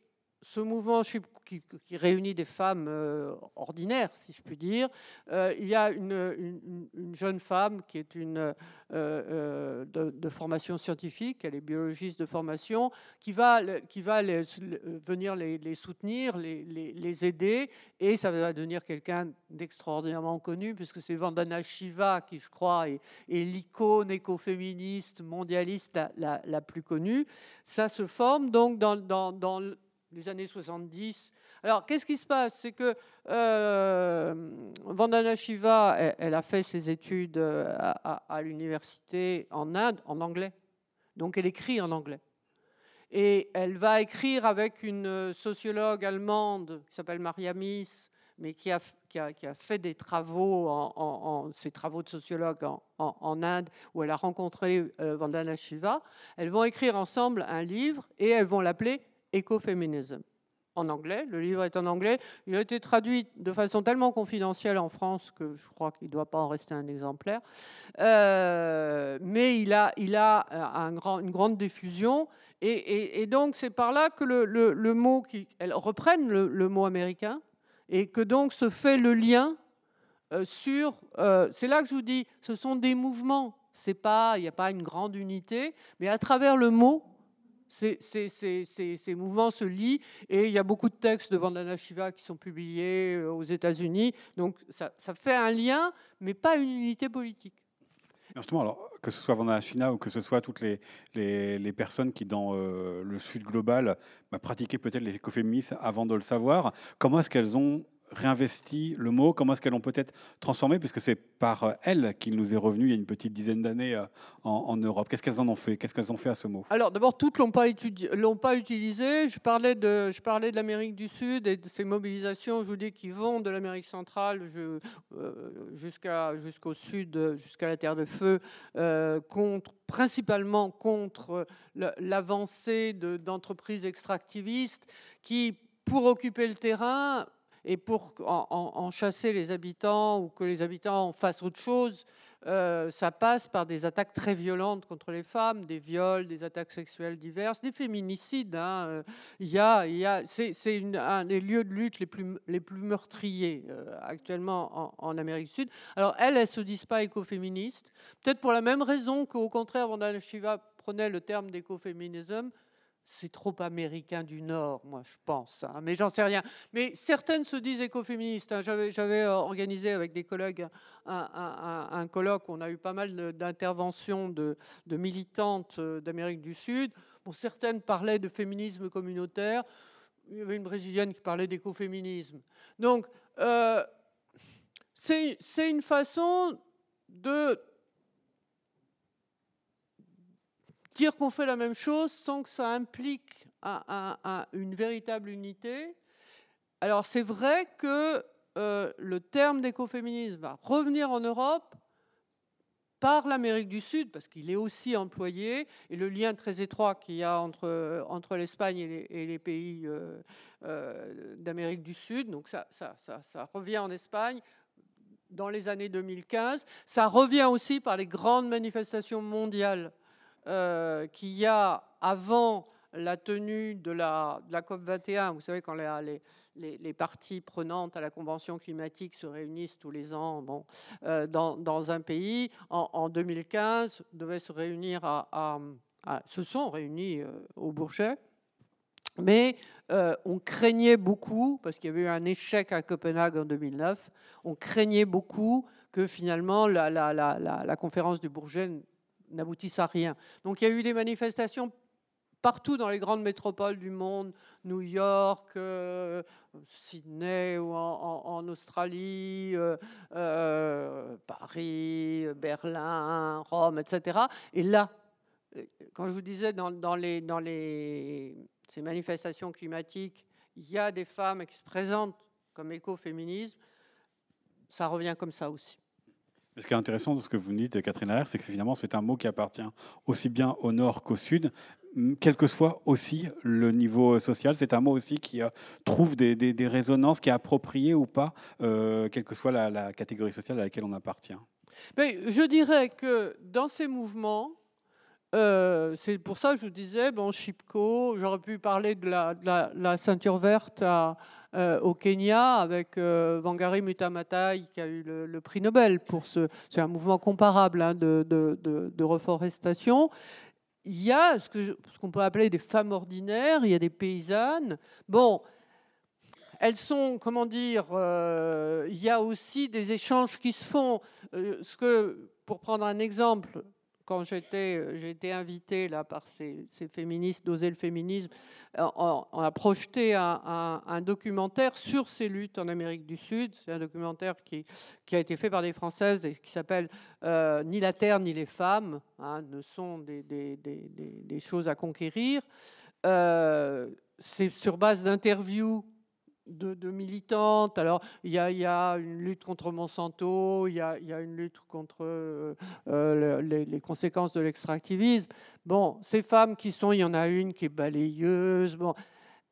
ce mouvement qui, réunit des femmes euh, ordinaires, si je puis dire, euh, il y a une, jeune femme qui est une, euh, de, formation scientifique, elle est biologiste de formation, qui va, qui va venir les, soutenir, les, aider, et ça va devenir quelqu'un d'extraordinairement connu, puisque c'est Vandana Shiva qui, je crois, est, l'icône écoféministe mondialiste la, la, plus connue. Ça se forme donc dans, dans, dans les années 70. Alors, qu'est-ce qui se passe? C'est que euh, Vandana Shiva, elle, a fait ses études euh, à, l'université en Inde, en anglais. Donc, elle écrit en anglais. Et elle va écrire avec une sociologue allemande qui s'appelle Maria Mies, mais qui a, qui, a, qui a, fait des travaux, en, ses travaux de sociologue en, Inde, où elle a rencontré euh, Vandana Shiva. Elles vont écrire ensemble un livre et elles vont l'appeler Ecofeminism en anglais. Le livre est en anglais. Il a été traduit de façon tellement confidentielle en France que je crois qu'il ne doit pas en rester un exemplaire. Euh, mais il a, grand, une grande diffusion. Et, donc, c'est par là que le, mot, qui, elles reprennent le, mot américain, et que donc se fait le lien euh, sur. Euh, c'est là que je vous dis, ce sont des mouvements. Il n'y a pas une grande unité, mais à travers le mot, ces, mouvements se lient et il y a beaucoup de textes de Vandana Shiva qui sont publiés euh, aux États-Unis. Donc ça, fait un lien, mais pas une unité politique. Justement, alors, que ce soit Vandana Shiva ou que ce soit toutes les, personnes qui, dans euh, le Sud global, bah, pratiquaient peut-être les écoféministes avant de le savoir, comment est-ce qu'elles ont réinvesti le mot Comment est-ce qu'elles l'ont peut-être transformé Puisque c'est par euh, elles qu'il nous est revenu il y a une petite dizaine d'années euh, en, Europe. Qu'est-ce qu'elles en ont fait? Qu'est-ce qu'elles ont fait à ce mot? Alors d'abord, toutes l'ont pas l'ont pas utilisé. Je parlais de, je parlais de l'Amérique du Sud et de ces mobilisations, je vous dis, qui vont de l'Amérique centrale euh, jusqu'à jusqu'au sud, jusqu'à la Terre de Feu, contre principalement contre l'avancée d'entreprises extractivistes qui pour occuper le terrain et pour en, chasser les habitants ou que les habitants fassent autre chose, euh, ça passe par des attaques très violentes contre les femmes, des viols, des attaques sexuelles diverses, des féminicides. Hein. Euh, il y a, il y a, c'est, un des lieux de lutte les plus, les plus meurtriers euh, actuellement en, Amérique du Sud. Alors elles, elles se disent pas écoféministes, peut-être pour la même raison qu'au contraire, Vandana Shiva prenait le terme d'écoféminisme c'est trop américain du Nord, moi je pense, hein, mais j'en sais rien. Mais certaines se disent écoféministes. Hein. J'avais, euh, organisé avec des collègues un, colloque on a eu pas mal d'interventions de, militantes euh, d'Amérique du Sud. Bon, certaines parlaient de féminisme communautaire. Il y avait une brésilienne qui parlait d'écoféminisme. Donc, euh, c'est une façon de dire qu'on fait la même chose sans que ça implique une véritable unité. Alors c'est vrai que euh, le terme d'écoféminisme va revenir en Europe par l'Amérique du Sud, parce qu'il est aussi employé, et le lien très étroit qu'il y a entre, l'Espagne et, les, pays euh, euh, d'Amérique du Sud. Donc ça, revient en Espagne dans les années 2015. Ça revient aussi par les grandes manifestations mondiales euh, qu'il y a avant la tenue de la, COP 21, vous savez, quand les, parties prenantes à la Convention climatique se réunissent tous les ans euh, dans, un pays, en, 2015, devaient se réunir à, se sont réunis euh, au Bourget. Mais on craignait beaucoup, parce qu'il y avait eu un échec à Copenhague en 2009, on craignait beaucoup que finalement la, la conférence du Bourget n'aboutissent à rien. Donc il y a eu des manifestations partout dans les grandes métropoles du monde, New York, euh, Sydney ou en, Australie, euh, euh, Paris, Berlin, Rome, etc. Et là, quand je vous disais dans, ces manifestations climatiques, il y a des femmes qui se présentent comme écoféminisme, ça revient comme ça aussi. Ce qui est intéressant de ce que vous dites, Catherine Laher, c'est que finalement, c'est un mot qui appartient aussi bien au nord qu'au sud, quel que soit aussi le niveau social. C'est un mot aussi qui euh, trouve des, résonances, qui est approprié ou pas, euh, quelle que soit la, catégorie sociale à laquelle on appartient. Je dirais que dans ces mouvements, euh, c'est pour ça que je disais, bon, Chipko, j'aurais pu parler de la, ceinture verte euh, au Kenya avec euh, Wangari Mutamatai qui a eu le, prix Nobel pour ce. C'est un mouvement comparable hein, de, de, reforestation. Il y a ce qu'on peut appeler des femmes ordinaires, il y a des paysannes. Bon, elles sont, comment dire, euh, il y a aussi des échanges qui se font. ce que, pour prendre un exemple, quand j'étais, j'ai été invitée là par ces, ces féministes d'oser le féminisme, on, a projeté un, documentaire sur ces luttes en Amérique du Sud. C'est un documentaire qui, a été fait par des Françaises et qui s'appelle euh, Ni la terre ni les femmes hein, ne sont des, choses à conquérir. Euh, c'est sur base d'interviews de, militantes. Alors, il y, a, une lutte contre Monsanto, il y a, une lutte contre euh, euh, les, conséquences de l'extractivisme. Bon, ces femmes qui sont, il y en a une qui est balayeuse, bon,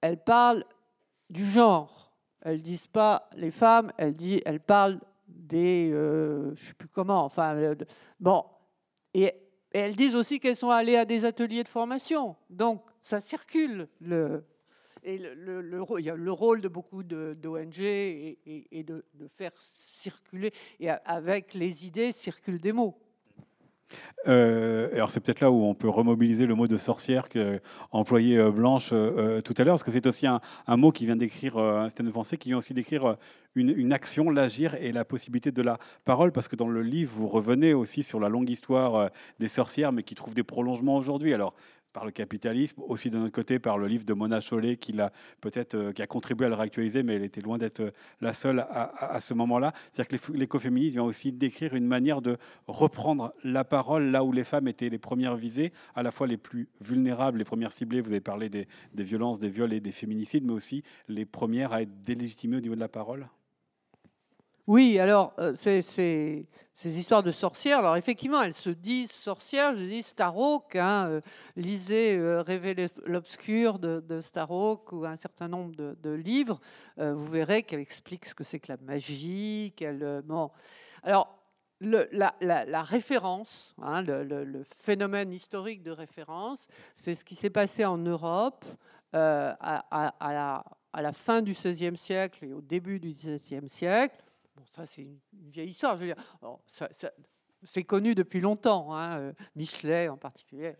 elles parlent du genre. Elles disent pas les femmes, elles, disent, elles parlent des, euh, je sais plus comment, enfin, bon, et, et elles disent aussi qu'elles sont allées à des ateliers de formation. Donc, ça circule le, et le, le, il y a le rôle de beaucoup d'ONG et, de, faire circuler, et avec les idées circulent des mots. Euh, alors c'est peut-être là où on peut remobiliser le mot de sorcière qu'employait euh, Blanche euh, tout à l'heure, parce que c'est aussi un, un, mot qui vient d'écrire un système de pensée, qui vient aussi d'écrire une, une, action, l'agir et la possibilité de la parole, parce que dans le livre, vous revenez aussi sur la longue histoire des sorcières, mais qui trouve des prolongements aujourd'hui. Alors par le capitalisme, aussi de notre côté par le livre de Mona Chollet qui a peut-être euh, qui a contribué à le réactualiser, mais elle était loin d'être euh, la seule à, ce moment-là. C'est-à-dire que l'écoféminisme vient aussi décrire une manière de reprendre la parole là où les femmes étaient les premières visées, à la fois les plus vulnérables, les premières ciblées. Vous avez parlé des, des violences, des viols et des féminicides, mais aussi les premières à être délégitimées au niveau de la parole. Oui, alors, euh, ces histoires de sorcières, alors effectivement, elles se disent sorcières, je dis Starhawk, hein, euh, lisez euh, l'obscur de, de, Starhawk ou un certain nombre de, livres, vous verrez qu'elle explique ce que c'est que la magie, qu'elle... bon. Alors, le, la, référence, hein, le, phénomène historique de référence, c'est ce qui s'est passé en Europe à, la, à, la, fin du XVIe siècle et au début du XVIIe siècle ça, c'est une vieille histoire. Dire, c'est connu depuis longtemps. Hein. Euh, Michelet, en particulier,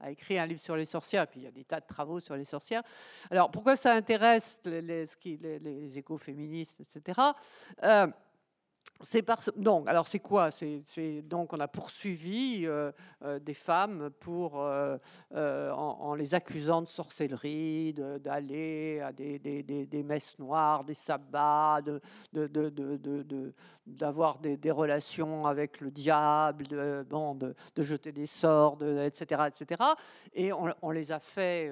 a écrit un livre sur les sorcières, puis il y a des tas de travaux sur les sorcières. Alors, pourquoi ça intéresse les écoféministes, etc. C'est. Donc, alors c'est quoi? Donc, on a poursuivi euh, euh, des femmes pour, euh, en, les accusant de sorcellerie, d'aller à des, messes noires, des sabbats, d'avoir des, relations avec le diable, de, jeter des sorts, etc., etc. Et on, les a fait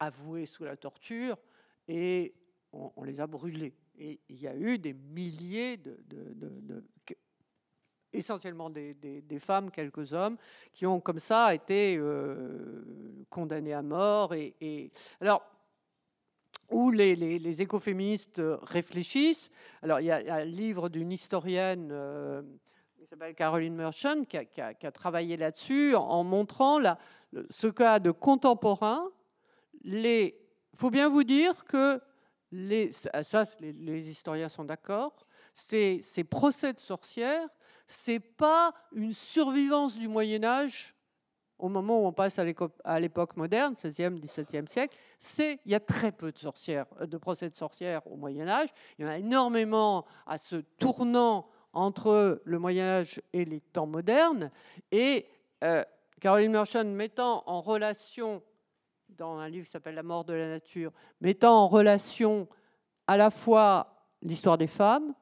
avouer sous la torture et on, les a brûlés. Et il y a eu des milliers de, essentiellement des, femmes, quelques hommes, qui ont comme ça été euh, condamnés à mort. Et, alors, où les, écoféministes réfléchissent. Alors, il y a, un livre d'une historienne euh, qui s'appelle Caroline Merchant qui a, travaillé là-dessus en, montrant ce cas de contemporain. Il faut bien vous dire que les, ça, les, historiens sont d'accord, ces, ces, procès de sorcières, c'est pas une survivance du Moyen Âge au moment où on passe à l'époque moderne, 16e, 17e siècle, il y a très peu de sorcières, euh, de procès de sorcières au Moyen Âge. Il y en a énormément à ce tournant entre le Moyen Âge et les temps modernes. Et euh, Caroline Merchant mettant en relation dans un livre qui s'appelle La mort de la nature, mettant en relation à la fois l'histoire des femmes,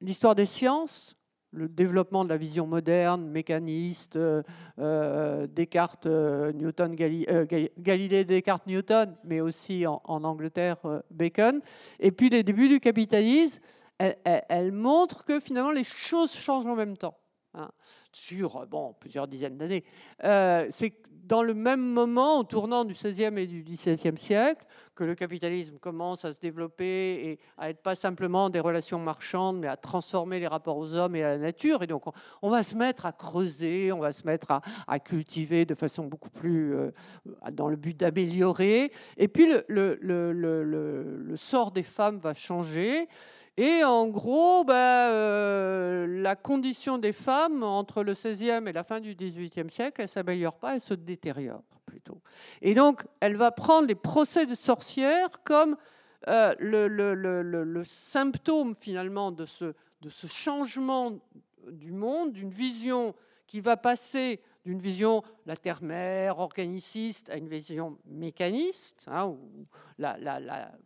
l'histoire des sciences, le développement de la vision moderne, mécaniste, euh, euh, Descartes, euh, Newton, Galilée, Descartes, Newton, mais aussi en, Angleterre, Bacon. Et puis les débuts du capitalisme, elle, montre que finalement les choses changent en même temps. Hein, sur bon, plusieurs dizaines d'années. Dans le même moment, au tournant du XVIe et du XVIIe siècle, que le capitalisme commence à se développer et à être pas simplement des relations marchandes, mais à transformer les rapports aux hommes et à la nature. Et donc, on, va se mettre à creuser, on va se mettre à, cultiver de façon beaucoup plus euh, dans le but d'améliorer. Et puis, le, sort des femmes va changer. Et en gros, bah, euh, la condition des femmes entre le XVIe et la fin du XVIIIe siècle, elle ne s'améliore pas, elle se détériore plutôt. Et donc, elle va prendre les procès de sorcières comme euh, le, symptôme finalement de ce changement du monde, d'une vision qui va passer d'une vision la terre-mère, organiciste, à une vision mécaniste, hein,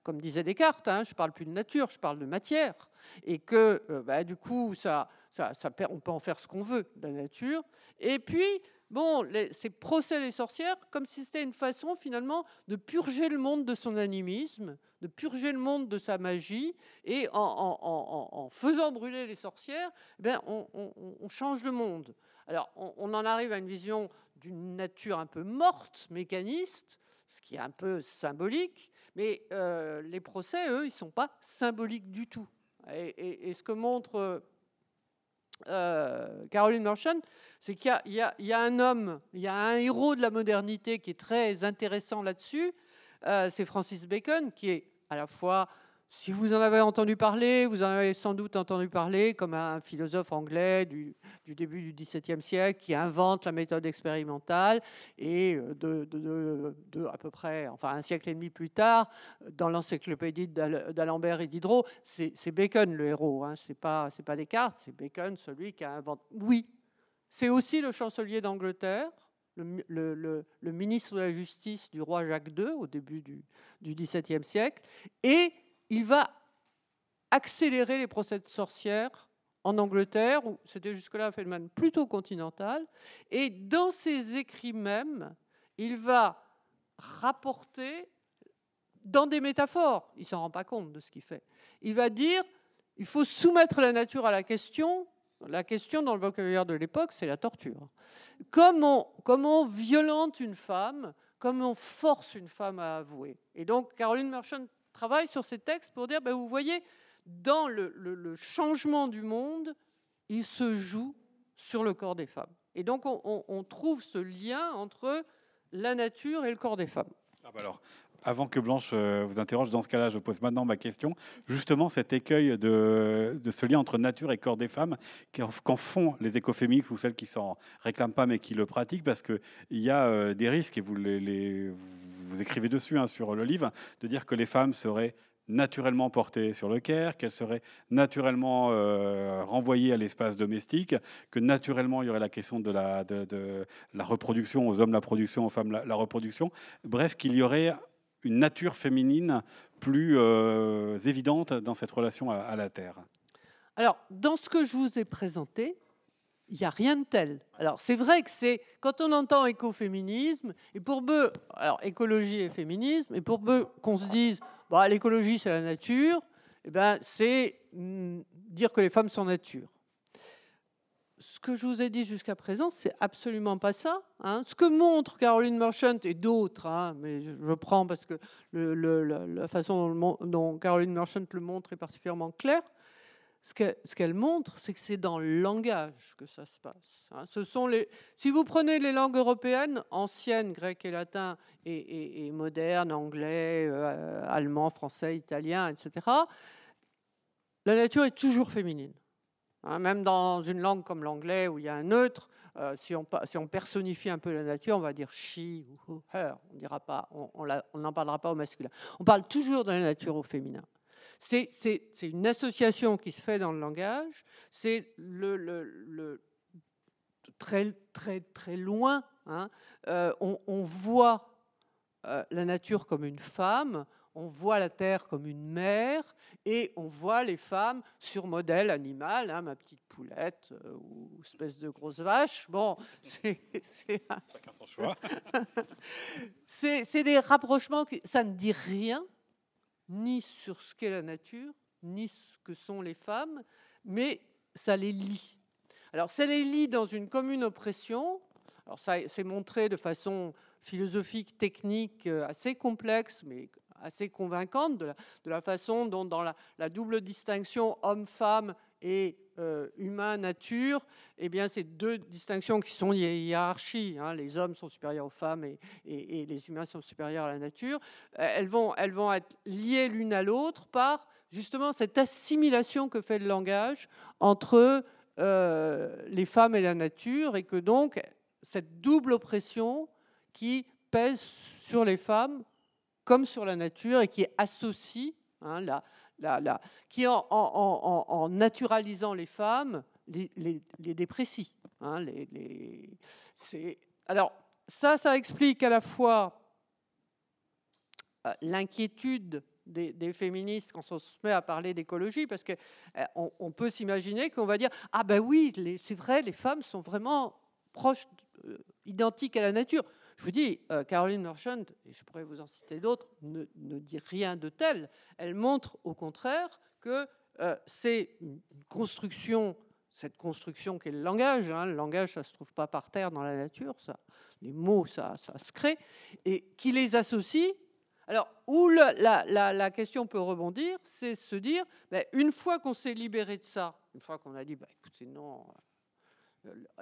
comme disait Descartes, hein, je ne parle plus de nature, je parle de matière, et que euh, bah, du coup, ça, ça, on peut en faire ce qu'on veut de la nature. Et puis, bon, les, ces procès des sorcières, comme si c'était une façon finalement de purger le monde de son animisme, de purger le monde de sa magie, et en, en, faisant brûler les sorcières, eh on, on change le monde. Alors, on, en arrive à une vision d'une nature un peu morte, mécaniste, ce qui est un peu symbolique, mais euh, les procès, eux, ils ne sont pas symboliques du tout. Et, ce que montre euh, Caroline Merchant, c'est qu'il y, a un homme, il y a un héros de la modernité qui est très intéressant là-dessus, euh, c'est Francis Bacon, qui est à la fois si vous en avez entendu parler, vous en avez sans doute entendu parler comme un philosophe anglais du, début du XVIIe siècle qui invente la méthode expérimentale et euh, à peu près, un siècle et demi plus tard, dans l'encyclopédie d'Alembert et Diderot, c'est Bacon le héros, hein, c'est pas, pas Descartes, c'est Bacon celui qui a inventé. Oui, c'est aussi le chancelier d'Angleterre. Le, ministre de la Justice du roi Jacques II au début du, du XVIIe siècle, et il va accélérer les procès de sorcières en Angleterre, où c'était jusque-là un phénomène plutôt continental, et dans ses écrits même, il va rapporter dans des métaphores, il s'en rend pas compte de ce qu'il fait, il va dire, il faut soumettre la nature à la question. La question dans le vocabulaire de l'époque, c'est la torture. Comment, comment on violente une femme, comment on force une femme à avouer. Et donc Caroline Merchant travaille sur ces textes pour dire, ben, vous voyez, dans le, changement du monde, il se joue sur le corps des femmes. Et donc on, trouve ce lien entre la nature et le corps des femmes. Ah bah alors, avant que Blanche euh, vous interroge, dans ce cas-là, je pose maintenant ma question. Justement, cet écueil de, ce lien entre nature et corps des femmes, qu'en font les écoféministes ou celles qui s'en réclament pas mais qui le pratiquent, parce qu'il y a euh, des risques, et vous, les, vous écrivez dessus hein, sur le livre, de dire que les femmes seraient naturellement portées sur le Caire, qu'elles seraient naturellement euh, renvoyées à l'espace domestique, que naturellement il y aurait la question de la, reproduction, aux hommes la production, aux femmes la reproduction. Bref, qu'il y aurait une nature féminine plus euh, évidente dans cette relation à, la Terre Alors, dans ce que je vous ai présenté, il n'y a rien de tel. Alors, c'est vrai que c'est, quand on entend écoféminisme, et pour peu, alors écologie et féminisme, et pour peu qu'on se dise, bah, l'écologie c'est la nature, eh ben, c'est mm, dire que les femmes sont nature ce que je vous ai dit jusqu'à présent, c'est absolument pas ça. Hein. Ce que montre Caroline Merchant et d'autres, hein, mais je, prends parce que la façon dont, Caroline Merchant le montre est particulièrement claire. Ce qu'elle montre, c'est que c'est dans le langage que ça se passe. Hein. Ce sont les, si vous prenez les langues européennes, anciennes, grec et latin, et, modernes, anglais, euh, allemand, français, italien, etc., la nature est toujours féminine. Hein, même dans une langue comme l'anglais où il y a un neutre, euh, si, on, on, personnifie un peu la nature, on va dire she ou her. On pas, on n'en parlera pas au masculin. On parle toujours de la nature au féminin. C'est une association qui se fait dans le langage. C'est le, le, très très très loin. Hein. Euh, on, on, voit euh, la nature comme une femme on voit la terre comme une mère et on voit les femmes sur modèle animal, hein, ma petite poulette euh, ou espèce de grosse vache. Bon, c'est chacun son choix. c'est des rapprochements qui ça ne dit rien ni sur ce qu'est la nature, ni ce que sont les femmes, mais ça les lie. Alors ça les lie dans une commune oppression. Alors ça c'est montré de façon philosophique, technique, euh, assez complexe, mais assez convaincante de la, façon dont dans la, double distinction homme-femme et euh, humain-nature, eh bien, ces deux distinctions qui sont liées. Hiérarchie, hein, les hommes sont supérieurs aux femmes et, et, les humains sont supérieurs à la nature, euh, elles vont, elles vont être liées l'une à l'autre par justement cette assimilation que fait le langage entre euh, les femmes et la nature, et que donc cette double oppression qui pèse sur les femmes comme sur la nature et qui associe, hein, la, qui en, naturalisant les femmes, les, déprécie. Hein, alors ça, ça explique à la fois euh, l'inquiétude des, féministes quand on se met à parler d'écologie, parce qu'on euh, peut s'imaginer qu'on va dire ah ben oui, c'est vrai, les femmes sont vraiment proches, euh, identiques à la nature. Je vous dis, euh, Caroline Merchant, et je pourrais vous en citer d'autres, ne, dit rien de tel. Elle montre au contraire que euh, c'est une construction, cette construction qu'est le langage. Hein. le langage, ça ne se trouve pas par terre dans la nature, ça, les mots, ça, ça se crée, et qui les associe. Alors, où la, question peut rebondir, c'est se dire, ben, une fois qu'on s'est libéré de ça, une fois qu'on a dit, ben, écoutez, non,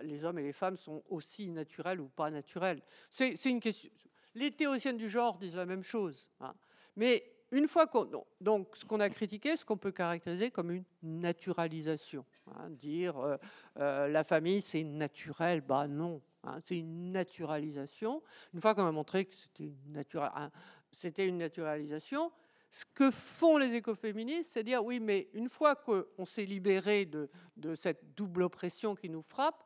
les hommes et les femmes sont aussi naturels ou pas naturels. C'est une question. Les théoriciennes du genre disent la même chose. Hein. Mais une fois qu'on. Donc, ce qu'on a critiqué, ce qu'on peut caractériser comme une naturalisation. Hein. dire euh, euh, la famille, c'est naturel. Bah non. Hein. c'est une naturalisation. Une fois qu'on a montré que c'était une, une naturalisation, ce que font les écoféministes, c'est dire oui, mais une fois qu'on s'est libéré de, cette double oppression qui nous frappe,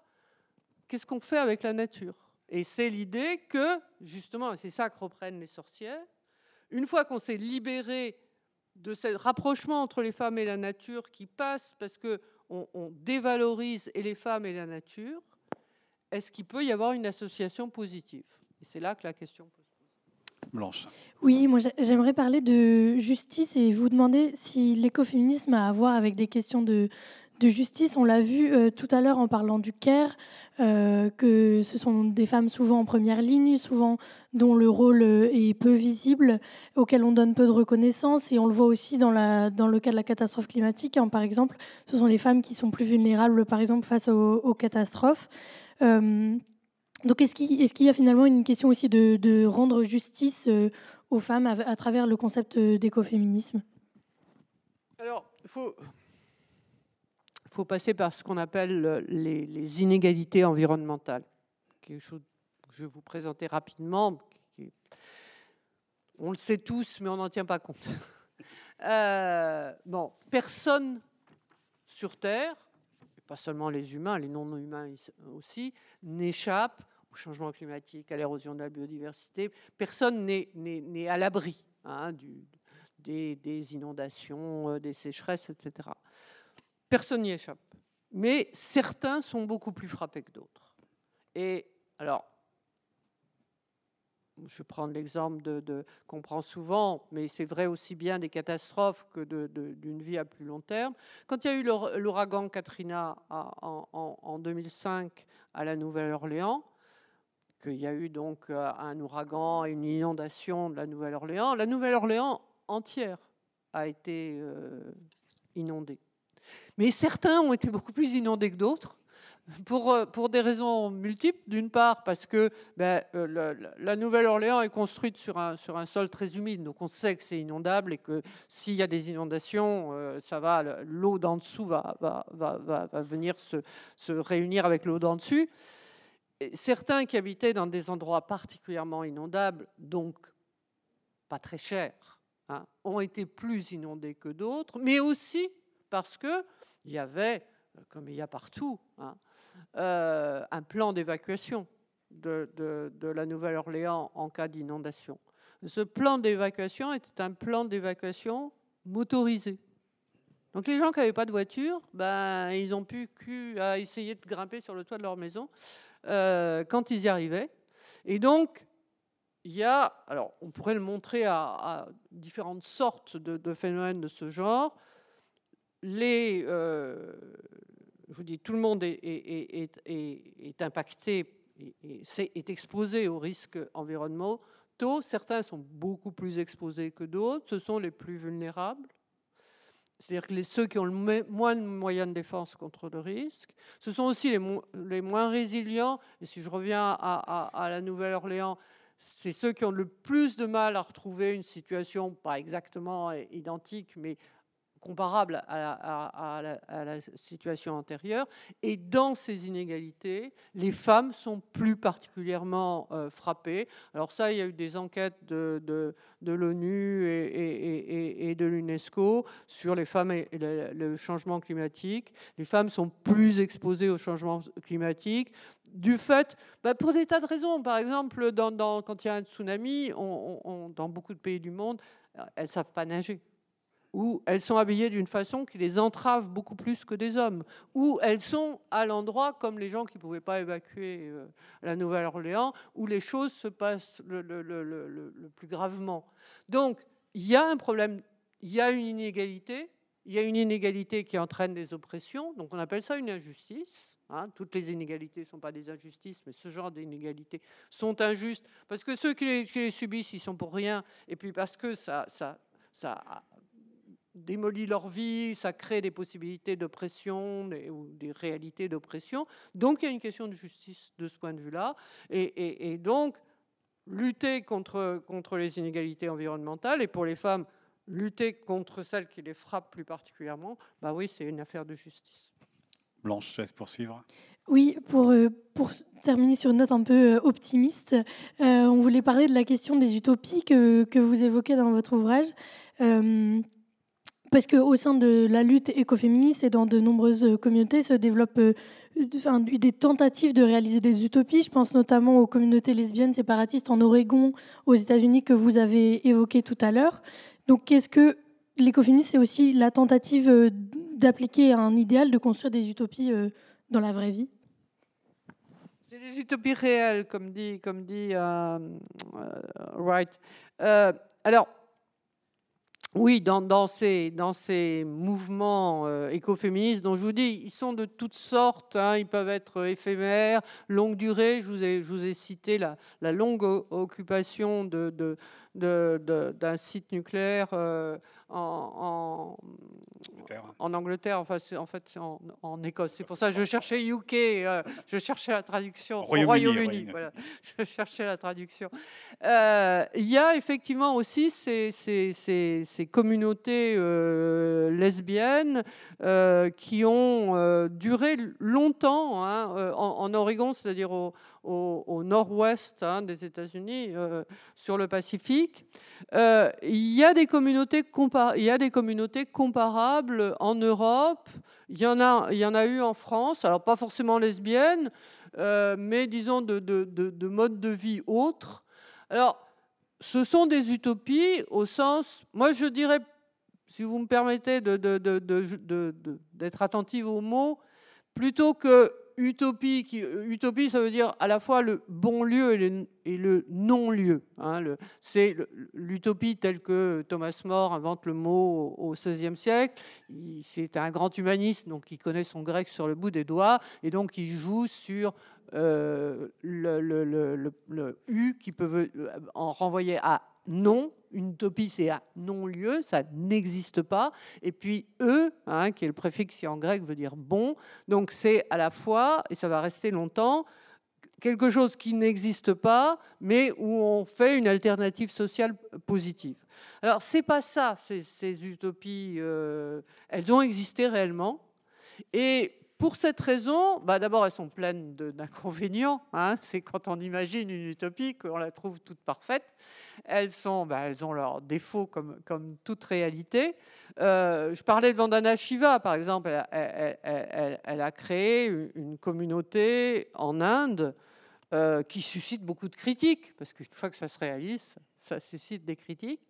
qu'est-ce qu'on fait avec la nature? Et c'est l'idée que, justement, c'est ça que reprennent les sorcières, une fois qu'on s'est libéré de ce rapprochement entre les femmes et la nature qui passe parce qu'on on dévalorise et les femmes et la nature, est-ce qu'il peut y avoir une association positive? Et c'est là que la question peut. Oui, moi j'aimerais parler de justice et vous demander si l'écoféminisme a à voir avec des questions de, justice. On l'a vu euh, tout à l'heure en parlant du CARE, euh, que ce sont des femmes souvent en première ligne, souvent dont le rôle euh, est peu visible, auxquelles on donne peu de reconnaissance. Et on le voit aussi dans le cas de la catastrophe climatique. Hein, par exemple, ce sont les femmes qui sont plus vulnérables, par exemple, face aux, catastrophes. Donc est-ce qu'il y a finalement une question aussi de, rendre justice aux femmes à, travers le concept d'écoféminisme? Alors, il faut passer par ce qu'on appelle les, inégalités environnementales. Quelque chose que je vais vous présenter rapidement. On le sait tous, mais on n'en tient pas compte. Euh, bon, personne sur Terre, pas seulement les humains, les non-humains aussi, n'échappe au changement climatique, à l'érosion de la biodiversité. Personne n'est à l'abri hein, des, des, inondations, euh, des sécheresses, etc. Personne n'y échappe. Mais certains sont beaucoup plus frappés que d'autres. Et alors, je vais prendre l'exemple qu'on prend souvent, mais c'est vrai aussi bien des catastrophes que d'une vie à plus long terme. Quand il y a eu l'ouragan Katrina en, 2005 à la Nouvelle-Orléans, qu'il y a eu donc euh, un ouragan et une inondation de la Nouvelle-Orléans, la Nouvelle-Orléans entière a été euh, inondée. Mais certains ont été beaucoup plus inondés que d'autres. Pour, euh, des raisons multiples. D'une part, parce que ben, la, Nouvelle-Orléans est construite sur un, sol très humide, donc on sait que c'est inondable et que s'il y a des inondations, ça va, l'eau d'en dessous va, venir se, réunir avec l'eau d'en dessus. Certains qui habitaient dans des endroits particulièrement inondables, donc pas très chers, hein, ont été plus inondés que d'autres, mais aussi parce qu'il y avait, comme il y a partout, hein, euh, un plan d'évacuation de, la Nouvelle-Orléans en cas d'inondation. Ce plan d'évacuation était un plan d'évacuation motorisé. Donc les gens qui n'avaient pas de voiture, ben, ils ont pu essayer de grimper sur le toit de leur maison euh, quand ils y arrivaient. Et donc, il y a, alors on pourrait le montrer à, différentes sortes de, phénomènes de ce genre les, euh, je vous dis, tout le monde est, est, impacté et est, exposé aux risques environnementaux. Certains sont beaucoup plus exposés que d'autres. Ce sont les plus vulnérables. C'est-à-dire que ceux qui ont le moins de moyens de défense contre le risque. Ce sont aussi les, les moins résilients. Et si je reviens à, à la Nouvelle-Orléans, c'est ceux qui ont le plus de mal à retrouver une situation, pas exactement identique, mais comparable à la, situation antérieure. Et dans ces inégalités, les femmes sont plus particulièrement euh, frappées. Alors ça, il y a eu des enquêtes de, de, l'ONU et, et, de l'UNESCO sur les femmes et le, changement climatique. Les femmes sont plus exposées au changement climatique du fait, bah, pour des tas de raisons. Par exemple, quand il y a un tsunami, dans beaucoup de pays du monde, elles ne savent pas nager où elles sont habillées d'une façon qui les entrave beaucoup plus que des hommes, où elles sont à l'endroit comme les gens qui ne pouvaient pas évacuer euh, la Nouvelle-Orléans, où les choses se passent le, plus gravement. Donc, il y a un problème, il y a une inégalité, il y a une inégalité qui entraîne des oppressions, donc on appelle ça une injustice. Hein. toutes les inégalités ne sont pas des injustices, mais ce genre d'inégalités sont injustes parce que ceux qui les, qui les, subissent, ils sont pour rien, et puis parce que ça, ça, ça démolit leur vie, ça crée des possibilités d'oppression ou des réalités d'oppression. Donc il y a une question de justice de ce point de vue-là. Et, donc, lutter contre, contre les inégalités environnementales et pour les femmes, lutter contre celles qui les frappent plus particulièrement, bah oui, c'est une affaire de justice. Blanche, je laisse poursuivre. Oui, pour, euh, pour terminer sur une note un peu euh, optimiste, euh, on voulait parler de la question des utopies que, que vous évoquez dans votre ouvrage. Parce qu'au sein de la lutte écoféministe et dans de nombreuses communautés se développent euh, des tentatives de réaliser des utopies. Je pense notamment aux communautés lesbiennes séparatistes en Oregon, aux États-Unis, que vous avez évoquées tout à l'heure. Donc, qu'est-ce que l'écoféminisme C'est aussi la tentative euh, d'appliquer un idéal, de construire des utopies euh, dans la vraie vie? C'est des utopies réelles, comme dit, comme dit right. Euh, alors, oui, dans, ces, mouvements euh, écoféministes dont je vous dis, ils sont de toutes sortes. Hein. ils peuvent être éphémères, longue durée. Je vous ai, cité la, longue occupation de, d'un site nucléaire euh, en, en, Angleterre, enfin en fait c'est en, Écosse. C'est pour ça que je cherchais UK, euh, je cherchais la traduction Royaume-Uni. voilà. Je cherchais la traduction. Euh, il y a effectivement aussi ces, ces, ces, communautés lesbiennes qui ont duré longtemps hein, en, Oregon, c'est-à-dire au, au, nord-ouest hein, des États-Unis, euh, sur le Pacifique. Euh, il, y a des communautés comparables en Europe. Il y en a, eu en France, alors pas forcément lesbiennes, euh, mais disons de, de, de, mode de vie autres. Alors, ce sont des utopies au sens, moi je dirais, si vous me permettez d'être attentive aux mots, plutôt que euh, utopie, ça veut dire à la fois le bon lieu et le, non-lieu. Hein, c'est l'utopie telle que Thomas More invente le mot au XVIe siècle. C'est un grand humaniste, donc il connaît son grec sur le bout des doigts, et donc il joue sur euh, le, le, U qui peut en renvoyer à non, une utopie c'est un non-lieu, ça n'existe pas. Et puis e, hein, qui est le préfixe en grec veut dire bon, donc c'est à la fois, et ça va rester longtemps, quelque chose qui n'existe pas, mais où on fait une alternative sociale positive. Alors c'est pas ça, ces, utopies, euh, elles ont existé réellement. Et pour cette raison, bah d'abord, elles sont pleines d'inconvénients. Hein. C'est quand on imagine une utopie qu'on la trouve toute parfaite. Elles, bah, ont leurs défauts comme, toute réalité. Euh, je parlais de Vandana Shiva, par exemple. Elle, a créé une communauté en Inde euh, qui suscite beaucoup de critiques, parce qu'une fois que ça se réalise, ça suscite des critiques.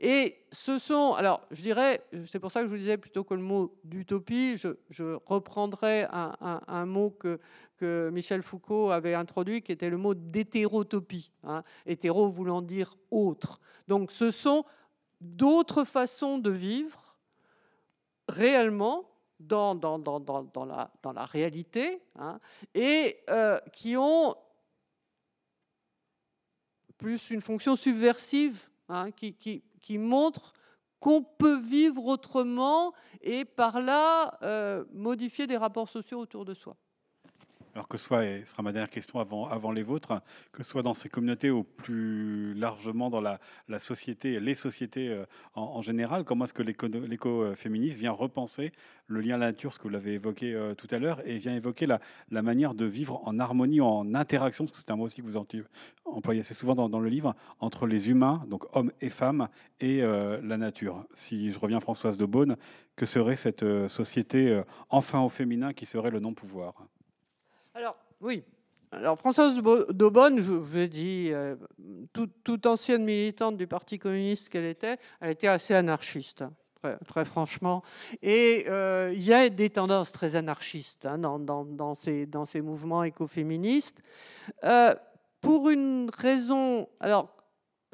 Et ce sont, alors je dirais, c'est pour ça que je vous disais plutôt que le mot d'utopie, je, je, reprendrai un, mot que, Michel Foucault avait introduit, qui était le mot d'hétérotopie, hein, hétéro voulant dire autre. Donc ce sont d'autres façons de vivre réellement dans la réalité, hein, et euh, qui ont plus une fonction subversive hein, qui, montre qu'on peut vivre autrement et par là euh, modifier des rapports sociaux autour de soi. Alors que ce soit, et ce sera ma dernière question avant, avant les vôtres, que ce soit dans ces communautés ou plus largement dans la, société, les sociétés euh, en, général, comment est-ce que l'écoféminisme vient repenser le lien à la nature, ce que vous l'avez évoqué euh, tout à l'heure, et vient évoquer la, manière de vivre en harmonie, en interaction, parce que c'est un mot aussi que vous employez assez souvent dans, le livre, entre les humains, donc hommes et femmes, et euh, la nature. Si je reviens Françoise de Beaune, que serait cette société enfin au féminin qui serait le non-pouvoir? Alors, oui. Alors, Françoise Daubonne, je vous ai dit, euh, toute, ancienne militante du Parti communiste qu'elle était, elle était assez anarchiste. Très, franchement. Et euh, il y a des tendances très anarchistes hein, dans, dans, ces, dans, ces, mouvements écoféministes. Euh, pour une raison. Alors,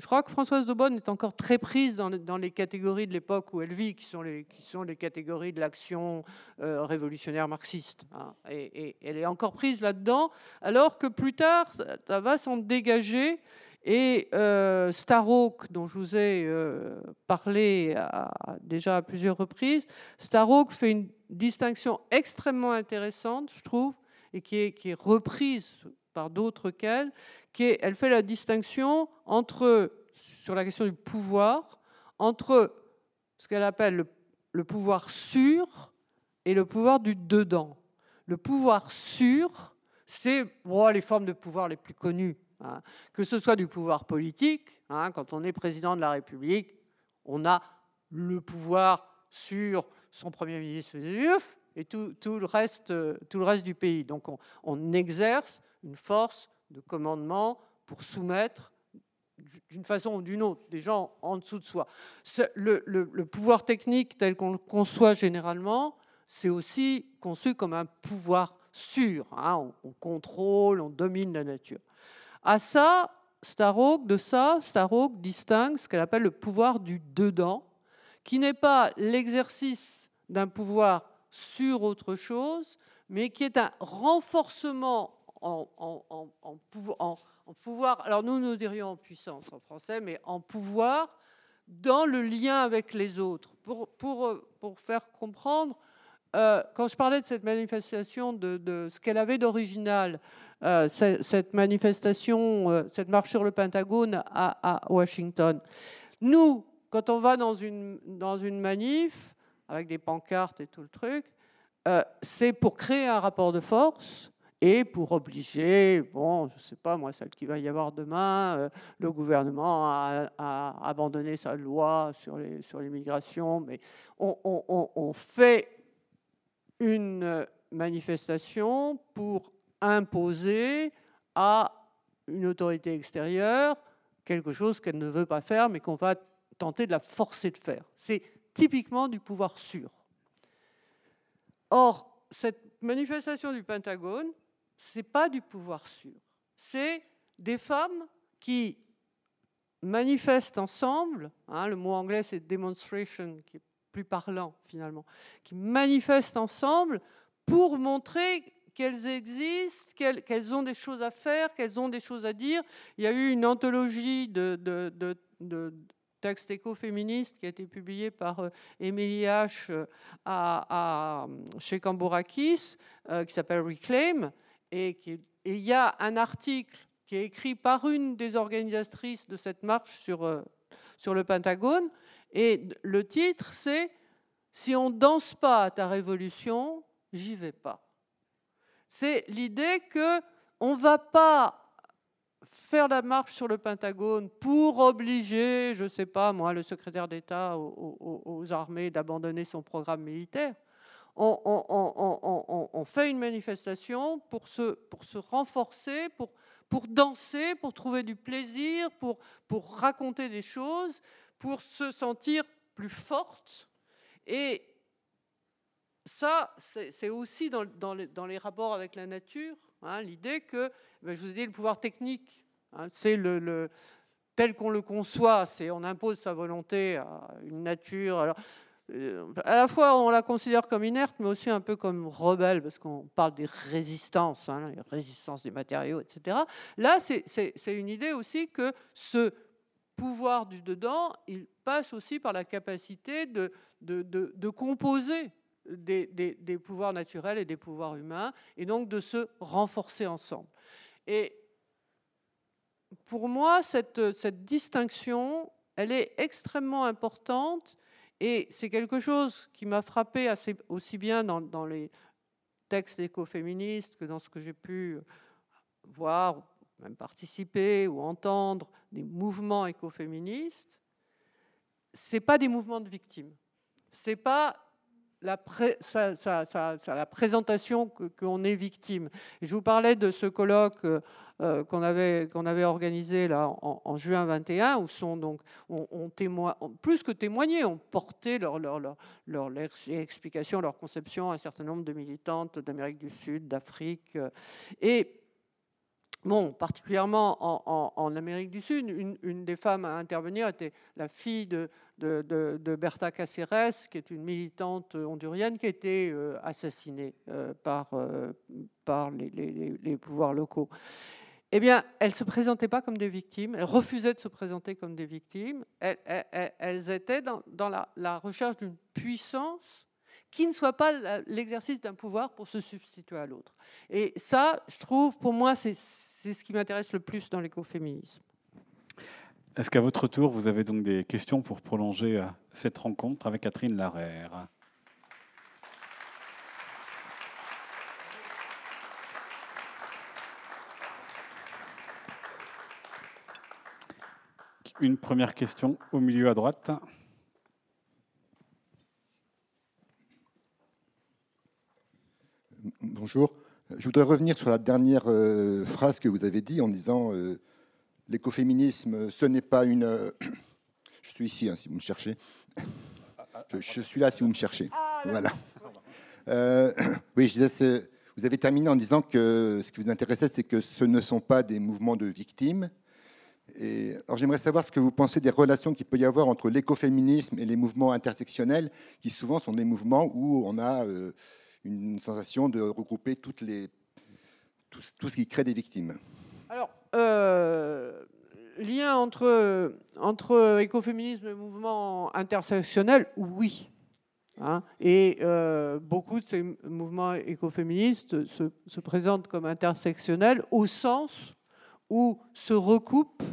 je crois que Françoise de Bonne est encore très prise dans, les catégories de l'époque où elle vit, qui sont les, qui sont les catégories de l'action euh, révolutionnaire marxiste. Hein. Et, elle est encore prise là-dedans, alors que plus tard, ça va s'en dégager. Et euh, Starhawk, dont je vous ai euh, parlé déjà à plusieurs reprises, Starhawk fait une distinction extrêmement intéressante, je trouve, et qui est, qui est reprise par d'autres qu'elle, qui elle fait la distinction entre, sur la question du pouvoir, entre ce qu'elle appelle le, pouvoir sûr et le pouvoir du dedans. Le pouvoir sûr, c'est les formes de pouvoir les plus connues. Hein. Que ce soit du pouvoir politique, hein, quand on est président de la République, on a le pouvoir sur son Premier ministre et reste, tout le reste du pays. Donc on exerce une force de commandement pour soumettre d'une façon ou d'une autre des gens en dessous de soi. Le, pouvoir technique tel qu'on le conçoit généralement, c'est aussi conçu comme un pouvoir sûr. Hein. on, contrôle, on domine la nature. À ça, Starhawk, de ça, Starhawk distingue ce qu'elle appelle le pouvoir du dedans, qui n'est pas l'exercice d'un pouvoir sur autre chose, mais qui est un renforcement en, pouvoir, alors nous nous dirions en puissance en français, mais en pouvoir dans le lien avec les autres. Pour, pour, pour faire comprendre, euh, quand je parlais de cette manifestation, de, ce qu'elle avait d'original, euh, cette manifestation, euh, cette marche sur le Pentagone à, Washington, nous, quand on va dans une, dans une manif, avec des pancartes et tout le truc, c'est pour créer un rapport de force et pour obliger, bon, je ne sais pas moi, celle qui va y avoir demain, le gouvernement à, abandonner sa loi sur l'immigration, mais on, on, on, fait une manifestation pour imposer à une autorité extérieure quelque chose qu'elle ne veut pas faire, mais qu'on va tenter de la forcer de faire. C'est typiquement du pouvoir sûr. Or, cette manifestation du Pentagone, ce n'est pas du pouvoir sûr. C'est des femmes qui manifestent ensemble, hein, le mot anglais c'est demonstration, qui est plus parlant finalement, qui manifestent ensemble pour montrer qu'elles existent, qu'elles ont des choses à faire, qu'elles ont des choses à dire. Il y a eu une anthologie de, de, textes écoféministes qui a été publiée par euh, Émilie H. Euh, à, chez Cambourakis, euh, qui s'appelle Reclaim. Et, il y a un article qui est écrit par une des organisatrices de cette marche sur, sur le Pentagone, et le titre, c'est Si on danse pas à ta révolution, j'y vais pas. C'est l'idée que on va pas faire la marche sur le Pentagone pour obliger, je ne sais pas moi, le secrétaire d'État aux, armées d'abandonner son programme militaire. On, fait une manifestation pour se, pour se renforcer, pour, pour danser, pour trouver du plaisir, pour, pour raconter des choses, pour se sentir plus forte. Et ça, c'est aussi dans, dans, les, rapports avec la nature, hein, l'idée que, ben, je vous ai dit, le pouvoir technique, hein, c'est le, tel qu'on le conçoit, c'est on impose sa volonté à une nature. À la fois, on la considère comme inerte, mais aussi un peu comme rebelle, parce qu'on parle des résistances, hein, les résistances des matériaux, etc. Là, c'est une idée aussi que ce pouvoir du dedans, il passe aussi par la capacité de, composer des, pouvoirs naturels et des pouvoirs humains, et donc de se renforcer ensemble. Et pour moi, cette distinction, elle est extrêmement importante, et c'est quelque chose qui m'a frappé assez, aussi bien dans, les textes écoféministes que dans ce que j'ai pu voir même participer ou entendre des mouvements écoféministes, ce n'est pas des mouvements de victimes. Ce pas la, la présentation qu'on est victime. je vous parlais de ce colloque euh, qu'on avait, qu'on avait organisé là, en, juin 21, où sont donc, on, plus que témoigné, ont porté leur, leur, leur, leur, explication, leur conception à un certain nombre de militantes d'Amérique du Sud, d'Afrique. Et Bon, particulièrement en, Amérique du Sud, une, des femmes à intervenir était la fille de, Berta Cáceres, qui est une militante hondurienne qui a été euh, assassinée euh, par, euh, les, pouvoirs locaux. Eh bien, elles ne se présentaient pas comme des victimes, elles refusaient de se présenter comme des victimes, elles, étaient dans, la recherche d'une puissance qui ne soit pas l'exercice d'un pouvoir pour se substituer à l'autre. Et ça, je trouve, pour moi, c'est ce qui m'intéresse le plus dans l'écoféminisme. Est-ce qu'à votre tour, vous avez donc des questions pour prolonger euh, cette rencontre avec Catherine Larère? Une première question au milieu à droite. Bonjour. Je voudrais revenir sur la dernière euh, phrase que vous avez dit en disant euh, l'écoféminisme, ce n'est pas une. Euh, je suis ici, hein, si vous me cherchez. Je, suis là si vous me cherchez. Voilà. oui, je disais, vous avez terminé en disant que ce qui vous intéressait, c'est que ce ne sont pas des mouvements de victimes, Et, alors j'aimerais savoir ce que vous pensez des relations qu'il peut y avoir entre l'écoféminisme et les mouvements intersectionnels, qui souvent sont des mouvements où on a euh, une sensation de regrouper tout, ce qui crée des victimes. Alors, euh, lien entre, écoféminisme et mouvement intersectionnel, oui. Hein. et euh, beaucoup de ces mouvements écoféministes se, se, présentent comme intersectionnels au sens où se recoupent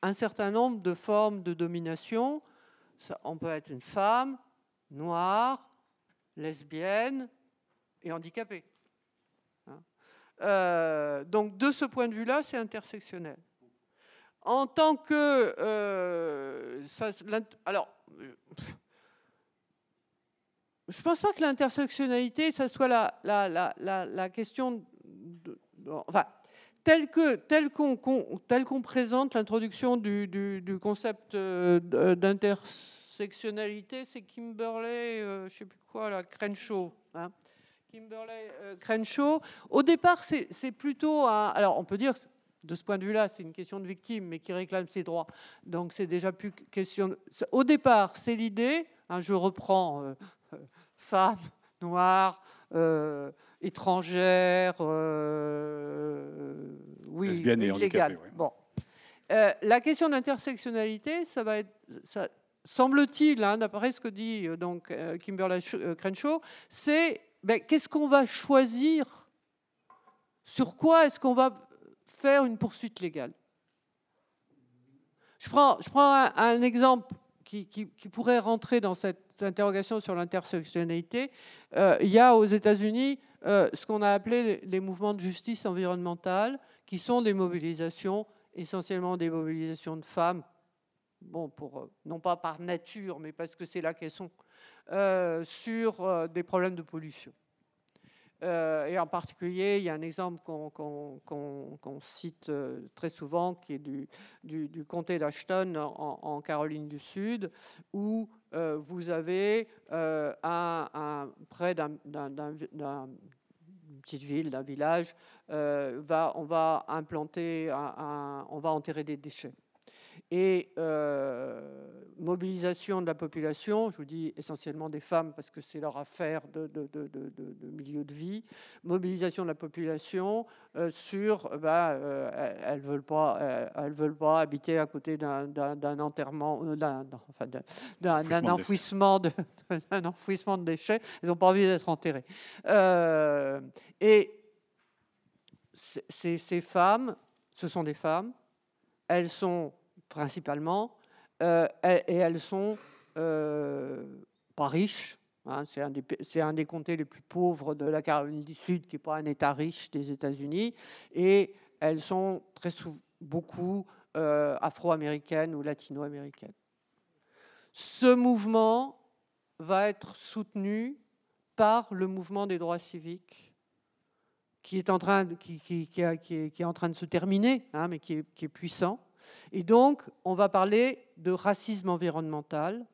un certain nombre de formes de domination. On peut être une femme, noire, lesbienne et handicapée. Hein. Euh, donc de ce point de vue-là, c'est intersectionnel. En tant que... Euh, alors, je ne pense pas que l'intersectionnalité, ça soit la, la, la, la question... Enfin, tel qu'on tel qu'on présente l'introduction du, du, concept euh, d'intersectionnalité, c'est Kimberley, je ne sais plus quoi, la Crenshaw. Hein. Kimberley euh, Crenshaw. Au départ, c'est plutôt un, alors on peut dire de ce point de vue-là, c'est une question de victime, mais qui réclame ses droits. Donc c'est déjà plus question. De... Au départ, c'est l'idée. Hein, je reprends euh, euh, femme noire, euh, étrangère, oui, illégale. Ouais. Bon. La question d'intersectionnalité, ça va être, ça, semble-t-il, hein, d'après ce que dit donc Kimberley Crenshaw, c'est ben, qu'est-ce qu'on va choisir? Sur quoi est-ce qu'on va faire une poursuite légale? Je prends, un, exemple qui, pourrait rentrer dans cette interrogation sur l'intersectionnalité. Euh, il y a aux États-Unis euh, ce qu'on a appelé les mouvements de justice environnementale, qui sont des mobilisations, essentiellement des mobilisations de femmes, pour, non pas par nature, mais parce que c'est là qu'elles sont, euh, sur euh, des problèmes de pollution. Euh, et en particulier, il y a un exemple qu'on qu qu qu cite euh, très souvent, qui est du, comté d'Ashton en, Caroline du Sud, où euh, vous avez près d'une petite ville, d'un village, on va on va enterrer des déchets et euh, mobilisation de la population, je vous dis essentiellement des femmes parce que c'est leur affaire de, de, de, de, milieu de vie, mobilisation de la population euh, sur, bah, euh, elles ne veulent, pas, elles veulent pas habiter à côté d'un enterrement, d'un enfin, enfouissement, de, enfouissement de déchets, elles n'ont pas envie d'être enterrées. Et ces femmes, ce sont des femmes, elles sont principalement, euh, et elles sont euh, pas riches. Hein, c'est un, des comtés les plus pauvres de la Caroline du Sud, qui n'est pas un État riche des États-Unis, et elles sont très souvent beaucoup euh, afro-américaines ou latino-américaines. Ce mouvement va être soutenu par le mouvement des droits civiques qui est en train de, se terminer, hein, mais qui est puissant. Et donc, on va parler de racisme environnemental,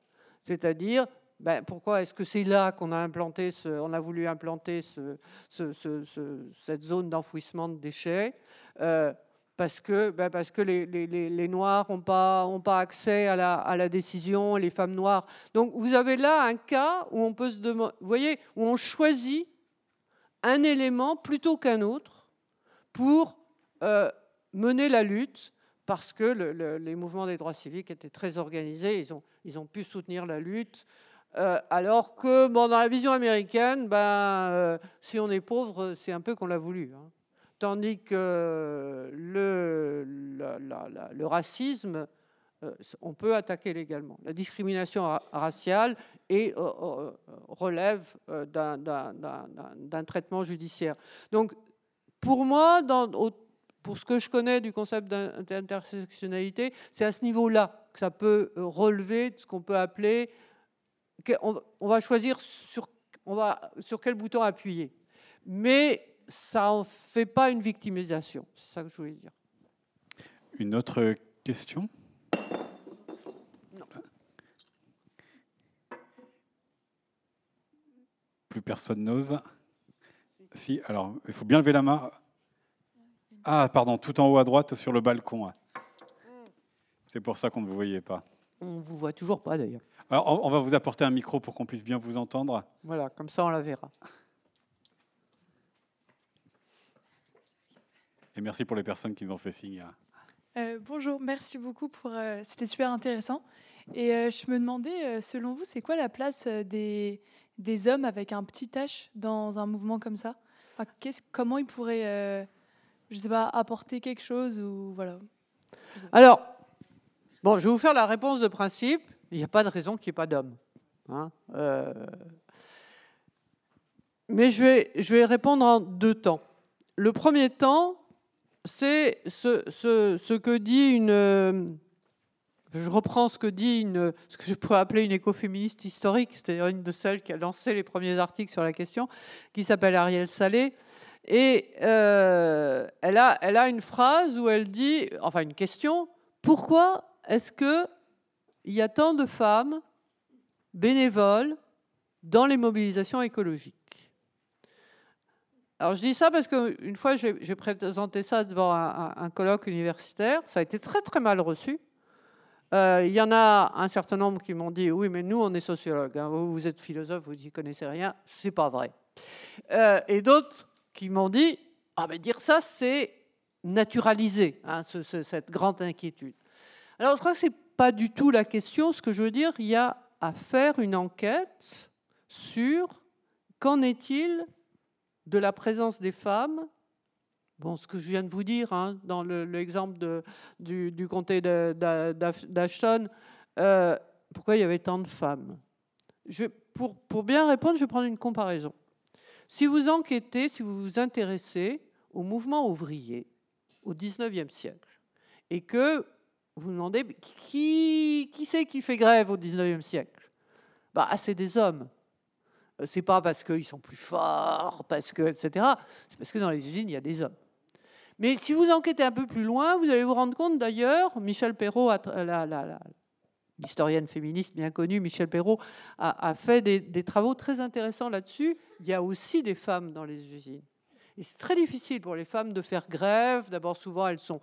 c'est-à-dire ben, pourquoi est-ce que c'est là qu'on a implanté, on a voulu implanter ce, ce, cette zone d'enfouissement de déchets euh, parce que, ben, parce que les, Noirs n'ont pas, ont pas accès à la, à la, décision, les femmes noires. Donc vous avez là un cas où on peut se demander, voyez, où on choisit un élément plutôt qu'un autre pour euh, mener la lutte parce que le, le, les mouvements des droits civiques étaient très organisés, ils ont, ils ont pu soutenir la lutte, euh, alors que bon, dans la vision américaine, ben, euh, si on est pauvre, c'est un peu qu'on l'a voulu. Hein. Tandis que le, la, la, le racisme, euh, on peut attaquer légalement. La discrimination ra raciale et, euh, relève euh, d'un traitement judiciaire. Donc, pour moi, au, pour ce que je connais du concept d'intersectionnalité, c'est à ce niveau-là que ça peut relever de ce qu'on peut appeler. On, va choisir sur, on va, sur quel bouton appuyer. Mais ça n'en fait pas une victimisation. C'est ça que je voulais dire. Une autre question? Non. Plus personne n'ose. Si. si, alors il faut bien lever la main. Ah, pardon, tout en haut à droite sur le balcon. C'est pour ça qu'on ne vous voyait pas. On ne vous voit toujours pas d'ailleurs. Alors, on va vous apporter un micro pour qu'on puisse bien vous entendre. Voilà, comme ça on la verra. Et merci pour les personnes qui nous ont fait signe. Euh, bonjour, merci beaucoup pour. euh, C'était super intéressant. Et euh, je me demandais, selon vous, c'est quoi la place des, des hommes avec un petit H dans un mouvement comme ça? Enfin, Comment ils pourraient, euh, je sais pas, apporter quelque chose ou voilà. Alors, bon, je vais vous faire la réponse de principe. Il n'y a pas de raison qu'il n'y ait pas d'hommes. hein. Euh, mais je vais, je vais répondre en deux temps. Le premier temps, c'est ce, ce- que dit une... Je reprends ce que dit une, ce que je pourrais appeler une écoféministe historique, c'est-à-dire une de celles qui a lancé les premiers articles sur la question, qui s'appelle Ariel Salé. Et euh, elle, a, une phrase où elle dit, enfin une question, pourquoi est-ce que il y a tant de femmes bénévoles dans les mobilisations écologiques? Alors je dis ça parce qu'une fois j'ai présenté ça devant un, colloque universitaire, ça a été très très mal reçu. Euh, Il y en a un certain nombre qui m'ont dit oui mais nous on est sociologues, hein, vous, vous êtes philosophe, vous n'y connaissez rien, c'est pas vrai. Euh, et d'autres qui m'ont dit ah mais dire ça c'est naturaliser hein, ce- ce- cette grande inquiétude. Alors je crois que c'est pas du tout la question. Ce que je veux dire, il y a à faire une enquête sur qu'en est-il de la présence des femmes. Bon, ce que je viens de vous dire hein, dans le- l'exemple du, comté d'Ashton, euh, pourquoi il y avait tant de femmes? Pour bien répondre, je vais prendre une comparaison. Si vous enquêtez, si vous vous intéressez au mouvement ouvrier au XIXe siècle, et que vous vous demandez qui, qui c'est qui fait grève au XIXe siècle? Bah, C'est des hommes. Euh, C'est pas parce qu'ils sont plus forts, parce que, etc. C'est parce que dans les usines, il y a des hommes. Mais si vous enquêtez un peu plus loin, vous allez vous rendre compte d'ailleurs, Michel Perrault, la- l'historienne féministe bien connue, Michel Perrault, a, fait des, travaux très intéressants là-dessus. Il y a aussi des femmes dans les usines. Et c'est très difficile pour les femmes de faire grève. D'abord, souvent, elles sont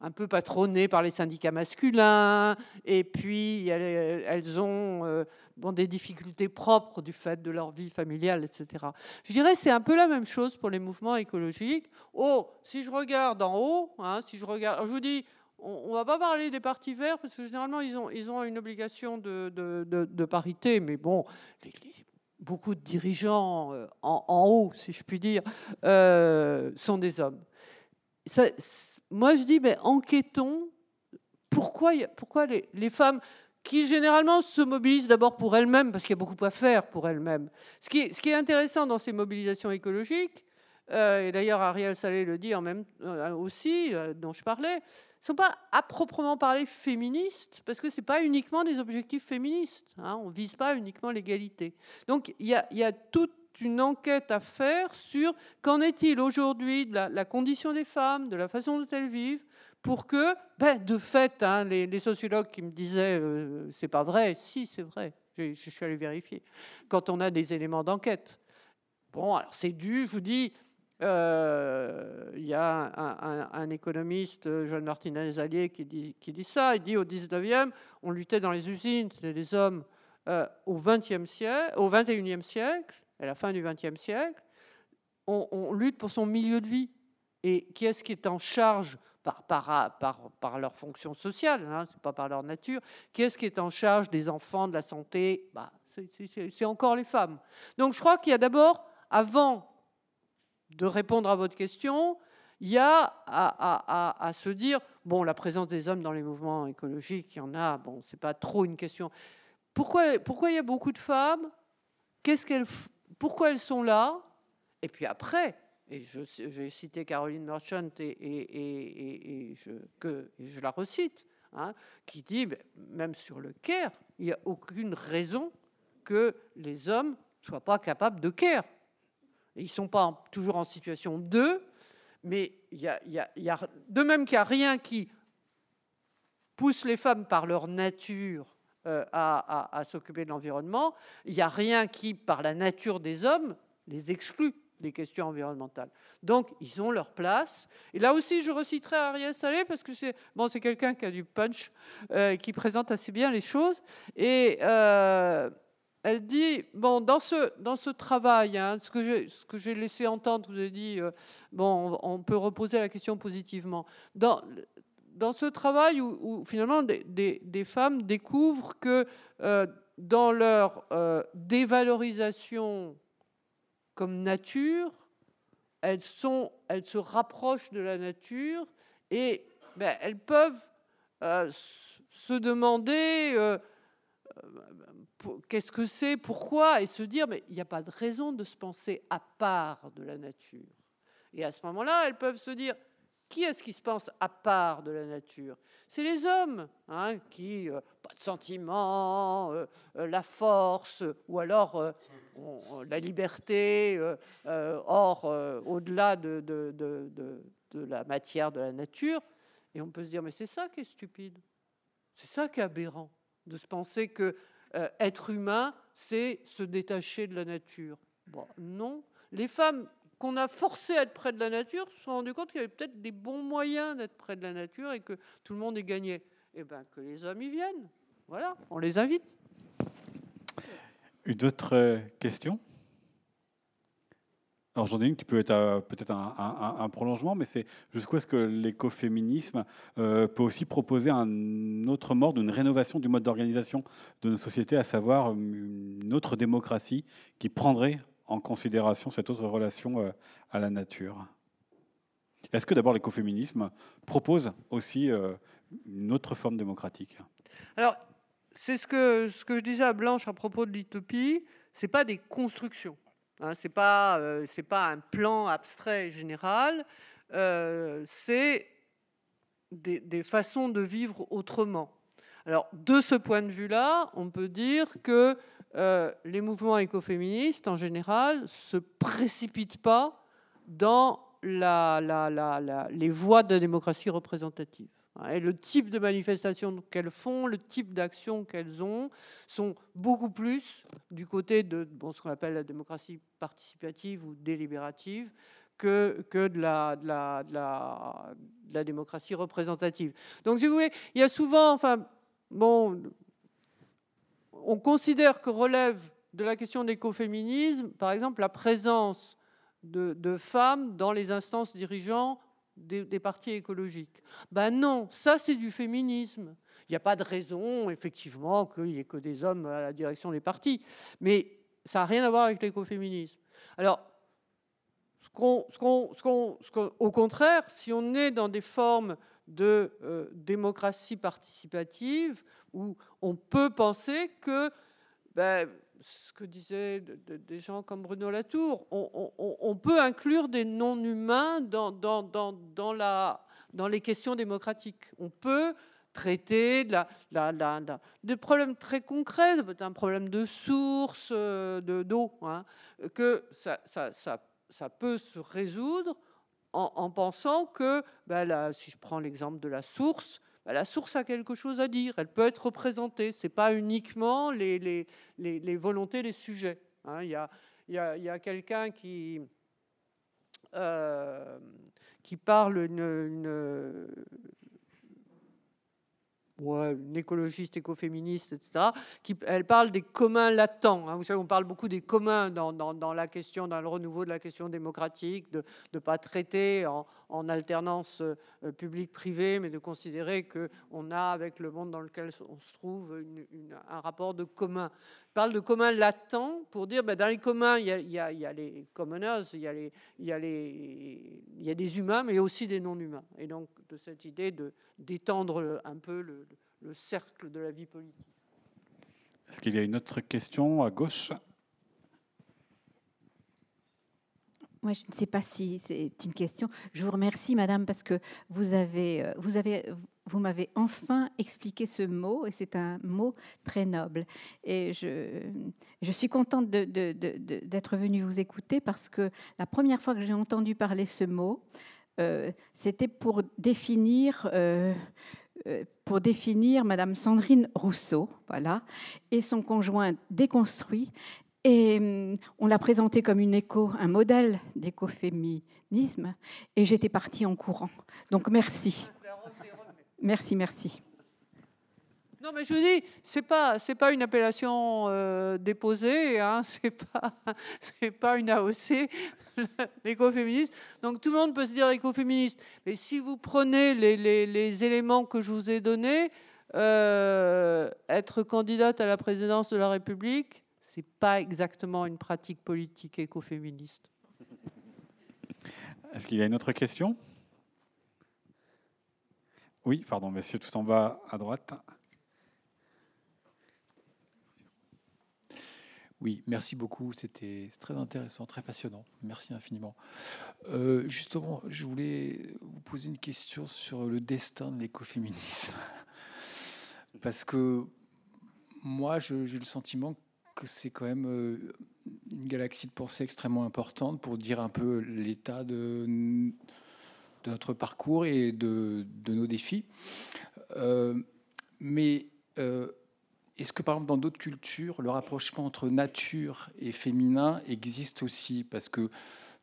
un peu patronnées par les syndicats masculins, et puis elles, ont euh, des difficultés propres du fait de leur vie familiale, etc. Je dirais c'est un peu la même chose pour les mouvements écologiques. Oh, si je regarde en haut, hein, si je regarde, je vous dis, on ne va pas parler des partis verts parce que généralement ils ont, ils ont une obligation de, de- parité, mais bon, beaucoup de dirigeants euh, en, en haut, si je puis dire, euh, sont des hommes. Moi, je dis, mais enquêtons. Pourquoi, pourquoi les, les femmes qui généralement se mobilisent d'abord pour elles-mêmes, parce qu'il y a beaucoup à faire pour elles-mêmes. Ce qui, est, ce qui est intéressant dans ces mobilisations écologiques, et d'ailleurs Ariel Salé le dit en même, euh, aussi, euh, dont je parlais, ne sont pas à proprement parler féministes, parce que ce n'est pas uniquement des objectifs féministes. hein, on ne vise pas uniquement l'égalité. Donc il y a, toute une enquête à faire sur qu'en est-il aujourd'hui de la, condition des femmes, de la façon dont elles vivent, pour que, ben, de fait, hein, les, sociologues qui me disaient euh, c'est pas vrai, si c'est vrai, J'ai- je suis allé vérifier, quand on a des éléments d'enquête. Bon, alors c'est dû, je vous dis, euh, il y a un, un- un économiste, John Martinez-Allier, qui dit, qui dit ça. Il dit au 19e, on luttait dans les usines, c'était les hommes. Euh, au 20e siècle, au 21e siècle, à la fin du 20e siècle, on, lutte pour son milieu de vie. Et qui est-ce qui est en charge par, par, leur fonction sociale, hein, c'est pas par leur nature, qui est-ce qui est en charge des enfants, de la santé? Bah, c'est encore les femmes. Donc je crois qu'il y a d'abord, avant de répondre à votre question, il y a à, se dire, bon, la présence des hommes dans les mouvements écologiques, il y en a, bon, c'est pas trop une question. Pourquoi, pourquoi il y a beaucoup de femmes? Qu'est-ce qu'elles, Pourquoi elles sont là? Et puis après, et j'ai cité Caroline Merchant et, je, que, je la recite, hein, qui dit, même sur le care, il n'y a aucune raison que les hommes soient pas capables de care. Ils ne sont pas toujours en situation de, mais il y a, de même qu'il n'y a rien qui pousse les femmes par leur nature euh, à, s'occuper de l'environnement, il n'y a rien qui, par la nature des hommes, les exclut des questions environnementales. Donc, ils ont leur place. Et là aussi, je reciterai Ariel Salé parce que c'est bon, quelqu'un qui a du punch, euh, qui présente assez bien les choses. Et euh, elle dit bon, dans ce dans ce travail, hein, ce que j'ai laissé entendre, vous avez dit euh, bon, on, peut reposer la question positivement. Dans dans ce travail où, finalement des, des, femmes découvrent que dans leur dévalorisation comme nature, elles, sont, elles se rapprochent de la nature et ben, elles peuvent euh, se demander euh, euh, qu'est-ce que c'est, pourquoi, et se dire, mais il n'y a pas de raison de se penser à part de la nature. Et à ce moment-là, elles peuvent se dire, qui est-ce qui se pense à part de la nature? C'est les hommes, hein, qui, pas de sentiments, la force, ou alors la liberté, euh, euh, or, euh, au-delà de, de, la matière de la nature. Et on peut se dire, mais c'est ça qui est stupide. C'est ça qui est aberrant, de se penser que être humain, c'est se détacher de la nature. Non. Les femmes qu'on a forcées à être près de la nature se sont rendues compte qu'il y avait peut-être des bons moyens d'être près de la nature et que tout le monde est gagné. Eh bien, que les hommes y viennent. Voilà, on les invite. Une autre euh, question? Alors j'en ai une qui peut être peut-être un, prolongement, mais c'est jusqu'où est-ce que l'écoféminisme euh, peut aussi proposer un autre mode, une rénovation du mode d'organisation de nos sociétés, à savoir une autre démocratie qui prendrait en considération cette autre relation euh, à la nature. Est-ce que d'abord l'écoféminisme propose aussi une autre forme démocratique? Alors c'est ce que, ce que je disais à Blanche à propos de l'utopie, ce n'est pas des constructions, hein, ce n'est pas, euh, pas un plan abstrait et général, euh, c'est des, façons de vivre autrement. Alors, de ce point de vue-là, on peut dire que euh, les mouvements écoféministes, en général, ne se précipitent pas dans la, la, la, les voies de la démocratie représentative. Et le type de manifestation qu'elles font, le type d'action qu'elles ont, sont beaucoup plus du côté de ce qu'on appelle la démocratie participative ou délibérative que, que de, la, de, de, de, démocratie représentative. Donc, si vous voulez, il y a souvent, enfin, bon, on considère que relève de la question d'écoféminisme, par exemple, la présence de, de femmes dans les instances dirigeantes des, partis écologiques. Ben non, ça c'est du féminisme. Il n'y a pas de raison, effectivement, qu'il n'y ait que des hommes à la direction des partis. Mais ça n'a rien à voir avec l'écoféminisme. Alors, au contraire, si on est dans des formes de euh, démocratie participative, où on peut penser que ben, ce que disaient des gens comme Bruno Latour, on, peut inclure des non-humains dans, les questions démocratiques. On peut traiter de des problèmes très concrets, un problème de source, euh, d'eau, hein, que ça, peut se résoudre en, en pensant que, ben si je prends l'exemple de la source, la source a quelque chose à dire, elle peut être représentée, ce n'est pas uniquement les, les, les, volontés des sujets. Hein. Il y a, quelqu'un qui, euh, parle une une écologiste écoféministe, etc., qui, elle parle des communs latents. Hein. Vous savez, on parle beaucoup des communs dans, dans, la question, dans le renouveau de la question démocratique, de ne pas traiter en, en alternance euh, publique-privée, mais de considérer qu'on a, avec le monde dans lequel on se trouve, un rapport de commun. Parle de communs latents pour dire, ben, dans les communs, il y, a, il, y a, il y a, les commoners, il y a, les, il, y a les, il y a des humains, mais aussi des non-humains. Et donc, de cette idée de d'étendre un peu le, le, cercle de la vie politique. Est-ce qu'il y a une autre question à gauche? Moi, je ne sais pas si c'est une question. Je vous remercie, Madame, parce que vous avez, euh, vous avez, vous m'avez enfin expliqué ce mot, et c'est un mot très noble. Et je, je suis contente d'être venue vous écouter parce que la première fois que j'ai entendu parler ce mot, euh, c'était pour définir, euh, euh, pour définir Madame Sandrine Rousseau, voilà, et son conjoint déconstruit. Et hum, on l'a présenté comme une écho, un modèle d'écoféminisme. Et j'étais partie en courant. Donc merci. Merci, merci. Non, mais je vous dis, c'est pas c'est pas une appellation euh, déposée, hein, c'est pas c'est pas une AOC, l'écoféminisme. Donc tout le monde peut se dire écoféministe. Mais si vous prenez les, les, les éléments que je vous ai donnés, euh, être candidate à la présidence de la République, c'est pas exactement une pratique politique écoféministe. Est-ce qu'il y a une autre question? Oui, pardon, monsieur, tout en bas à droite. Oui, merci beaucoup. C'était très intéressant, très passionnant. Merci infiniment. Euh, justement, je voulais vous poser une question sur le destin de l'écoféminisme. Parce que moi, j'ai le sentiment que c'est quand même euh, une galaxie de pensée extrêmement importante pour dire un peu l'état de, de, notre parcours et de, de nos défis. Euh, mais est-ce que, par exemple, dans d'autres cultures, le rapprochement entre nature et féminin existe aussi? Parce que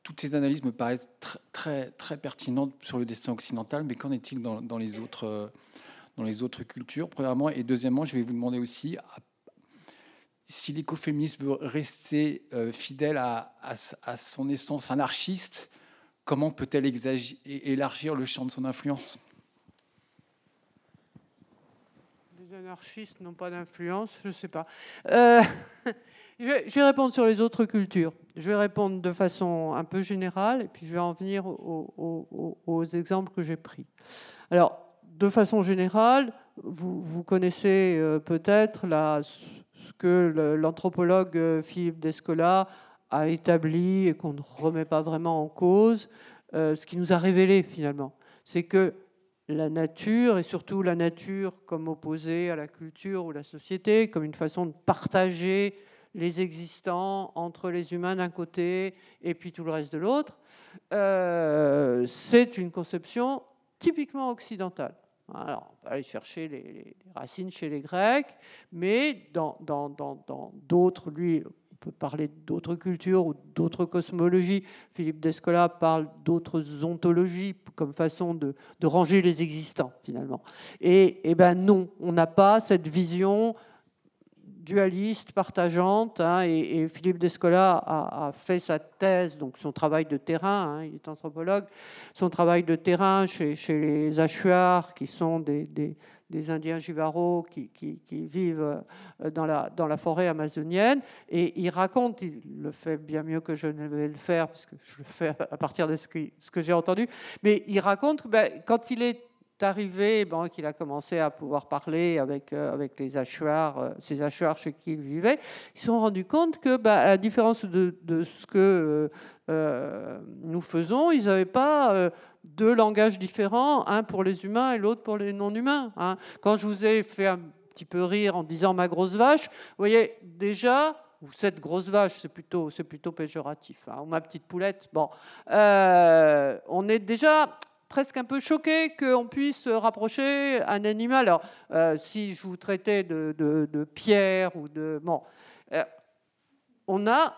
toutes ces analyses me paraissent très, très, pertinentes sur le destin occidental, mais qu'en est-il dans, les autres, dans les autres cultures, premièrement Et deuxièmement, je vais vous demander aussi si l'écoféminisme veut rester euh, fidèle à, à, son essence anarchiste, comment peut-elle élargir le champ de son influence? Anarchistes n'ont pas d'influence, je ne sais pas. Euh, je, vais, répondre sur les autres cultures. Je vais répondre de façon un peu générale et puis je vais en venir aux, exemples que j'ai pris. Alors, de façon générale, vous, vous connaissez euh, peut-être ce que l'anthropologue euh, Philippe Descola a établi et qu'on ne remet pas vraiment en cause, ce qui nous a révélé finalement. C'est que la nature, et surtout la nature comme opposée à la culture ou la société, comme une façon de partager les existants entre les humains d'un côté et puis tout le reste de l'autre, euh, c'est une conception typiquement occidentale. Alors, on aller chercher les, racines chez les Grecs, mais dans d'autres, dans, lui, peut parler d'autres cultures ou d'autres cosmologies. Philippe Descola parle d'autres ontologies comme façon de, ranger les existants, finalement. Et, et ben non, on n'a pas cette vision dualiste, partageante, hein, et, Philippe Descola a, fait sa thèse, donc son travail de terrain, hein, il est anthropologue, son travail de terrain chez, les Achuars, qui sont des Indiens Jivaro qui, vivent euh, dans la, forêt amazonienne. Et il raconte, il le fait bien mieux que je ne vais le faire, parce que je le fais à partir de ce que, ce que j'ai entendu, mais il raconte que ben, quand il est arrivé, bon, qu'il a commencé à pouvoir parler avec, euh, avec les hachoirs, euh, ces hachoirs chez qui il vivait, ils se sont rendus compte que, ben, à la différence de, de ce que nous faisons, ils n'avaient pas deux langages différents, un pour les humains et l'autre pour les non-humains. Hein. Quand je vous ai fait un petit peu rire en disant ma grosse vache, vous voyez, déjà, ou cette grosse vache, c'est plutôt, plutôt péjoratif, hein, ou ma petite poulette, bon, euh, on est déjà presque un peu choqué qu'on puisse rapprocher un animal. Alors, euh, si je vous traitais de, pierre ou de... Bon, euh, on a...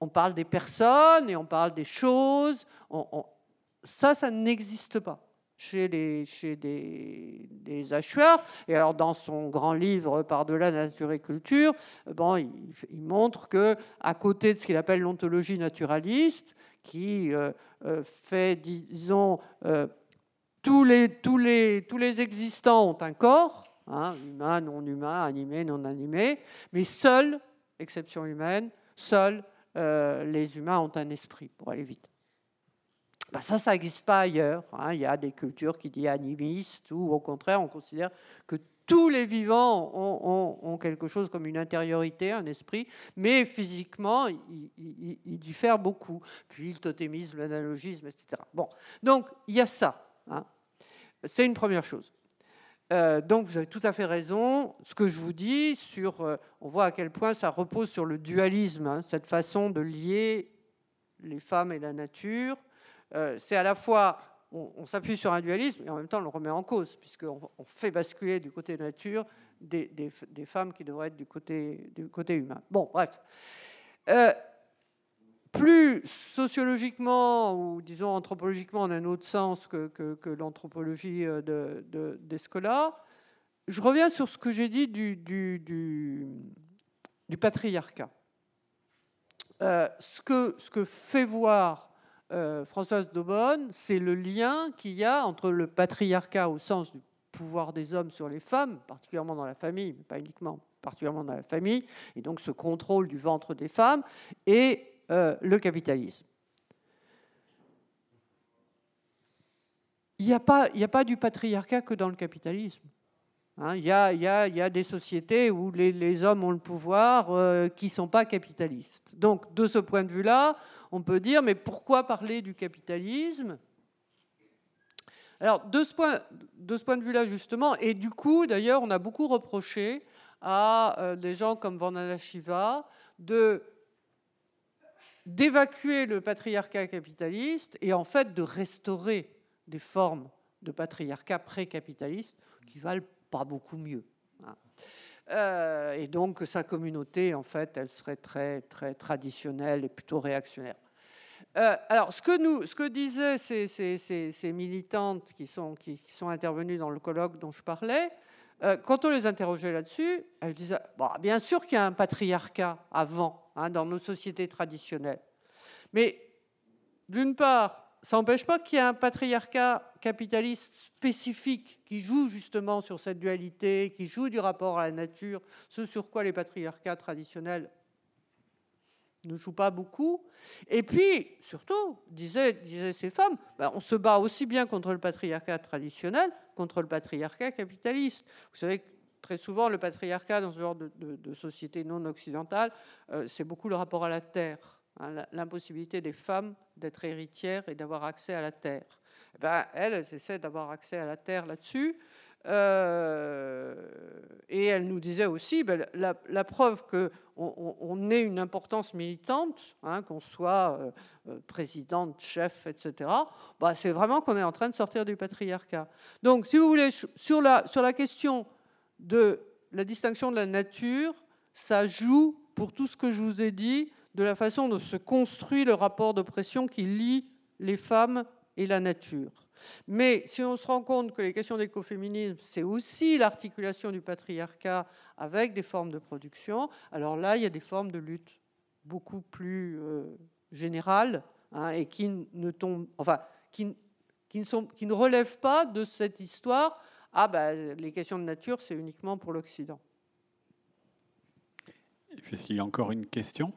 On parle des personnes et on parle des choses. ça, ça n'existe pas chez, les, chez des, des. Et alors, dans son grand livre Par-delà nature et culture, bon, il, montre que, à côté de ce qu'il appelle l'ontologie naturaliste, qui euh, euh, fait, disons, euh, tous, les, tous, les, tous les existants ont un corps, hein, humain, non humain, animé, non animé, mais seuls, exception humaine, seuls les humains ont un esprit, pour aller vite. Ben ça, ça n'existe pas ailleurs. Hein. Il y a des cultures qui disent animistes, ou au contraire, on considère que tous les vivants ont, quelque chose comme une intériorité, un esprit, mais physiquement, ils, diffèrent beaucoup. Puis le totémisme, l'analogisme, etc. Bon, donc il y a ça. Hein. C'est une première chose. Euh, donc vous avez tout à fait raison. Ce que je vous dis sur, euh, on voit à quel point ça repose sur le dualisme, hein, cette façon de lier les femmes et la nature, euh, c'est à la fois, on, s'appuie sur un dualisme et en même temps on le remet en cause, puisqu'on on fait basculer du côté nature des, femmes qui devraient être du côté, humain. Bon, bref. Euh, plus sociologiquement ou disons anthropologiquement en un autre sens que, l'anthropologie euh, de, de, d'Escola, je reviens sur ce que j'ai dit du, patriarcat. Ce que fait voir euh, Françoise Daubonne, c'est le lien qu'il y a entre le patriarcat au sens du pouvoir des hommes sur les femmes, particulièrement dans la famille, mais pas uniquement, particulièrement dans la famille, et donc ce contrôle du ventre des femmes, et euh, le capitalisme. Il n'y a, pas, a pas du patriarcat que dans le capitalisme. Hein. il, y a, des sociétés où les, hommes ont le pouvoir euh, qui ne sont pas capitalistes. Donc, de ce point de vue-là, on peut dire, mais pourquoi parler du capitalisme? Alors, de ce, point, de vue-là, justement, et du coup, d'ailleurs, on a beaucoup reproché à euh, des gens comme Vandana Shiva d'évacuer le patriarcat capitaliste et en fait de restaurer des formes de patriarcat pré-capitaliste qui valent pas beaucoup mieux. Hein. Euh, et donc sa communauté, en fait, elle serait très, très traditionnelle et plutôt réactionnaire. Euh, alors, ce que, nous, ce que disaient ces, ces, ces, militantes qui sont, qui, sont intervenues dans le colloque dont je parlais, euh, quand on les interrogeait là-dessus, elles disaient bon, bien sûr qu'il y a un patriarcat avant, hein, dans nos sociétés traditionnelles. Mais d'une part, ça n'empêche pas qu'il y ait un patriarcat capitaliste spécifique qui joue justement sur cette dualité, qui joue du rapport à la nature, ce sur quoi les patriarcats traditionnels ne jouent pas beaucoup. Et puis, surtout, disaient, disaient ces femmes, ben, on se bat aussi bien contre le patriarcat traditionnel, contre le patriarcat capitaliste. Vous savez que très souvent, le patriarcat dans ce genre de, société non occidentale, euh, c'est beaucoup le rapport à la terre. Hein, l'impossibilité des femmes d'être héritières et d'avoir accès à la terre. Eh ben, elles, elles essaient d'avoir accès à la terre là-dessus. Euh, et elle nous disait aussi ben, la, preuve qu'on on, ait une importance militante, hein, qu'on soit euh, euh, présidente, chef, etc., bah, c'est vraiment qu'on est en train de sortir du patriarcat. Donc, si vous voulez, sur la, sur la question de la distinction de la nature, ça joue pour tout ce que je vous ai dit de la façon dont se construit le rapport d'oppression qui lie les femmes et la nature. Mais si on se rend compte que les questions d'écoféminisme, c'est aussi l'articulation du patriarcat avec des formes de production, alors là, il y a des formes de lutte beaucoup plus euh, générales hein, et qui ne, tombent, enfin, qui, ne relèvent pas de cette histoire. Ah ben, les questions de nature, c'est uniquement pour l'Occident. Est-ce qu'il y a encore une question?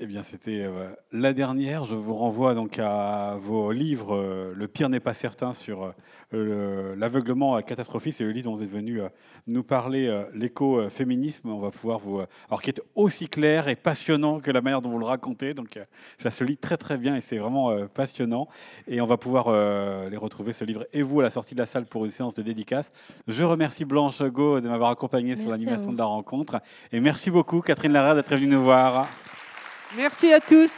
Eh bien, c'était euh, la dernière. Je vous renvoie donc à vos livres. Euh, le pire n'est pas certain sur euh, l'aveuglement catastrophiste. C'est le livre dont vous êtes venu nous parler, l'écoféminisme. On va pouvoir vous, alors qui est aussi clair et passionnant que la manière dont vous le racontez. Donc, ça se lit très très bien et c'est vraiment passionnant. Et on va pouvoir les retrouver ce livre et vous à la sortie de la salle pour une séance de dédicace. Je remercie Blanche Go de m'avoir accompagné sur l'animation de la rencontre et merci beaucoup Catherine Lara d'être venue nous voir. Merci à tous.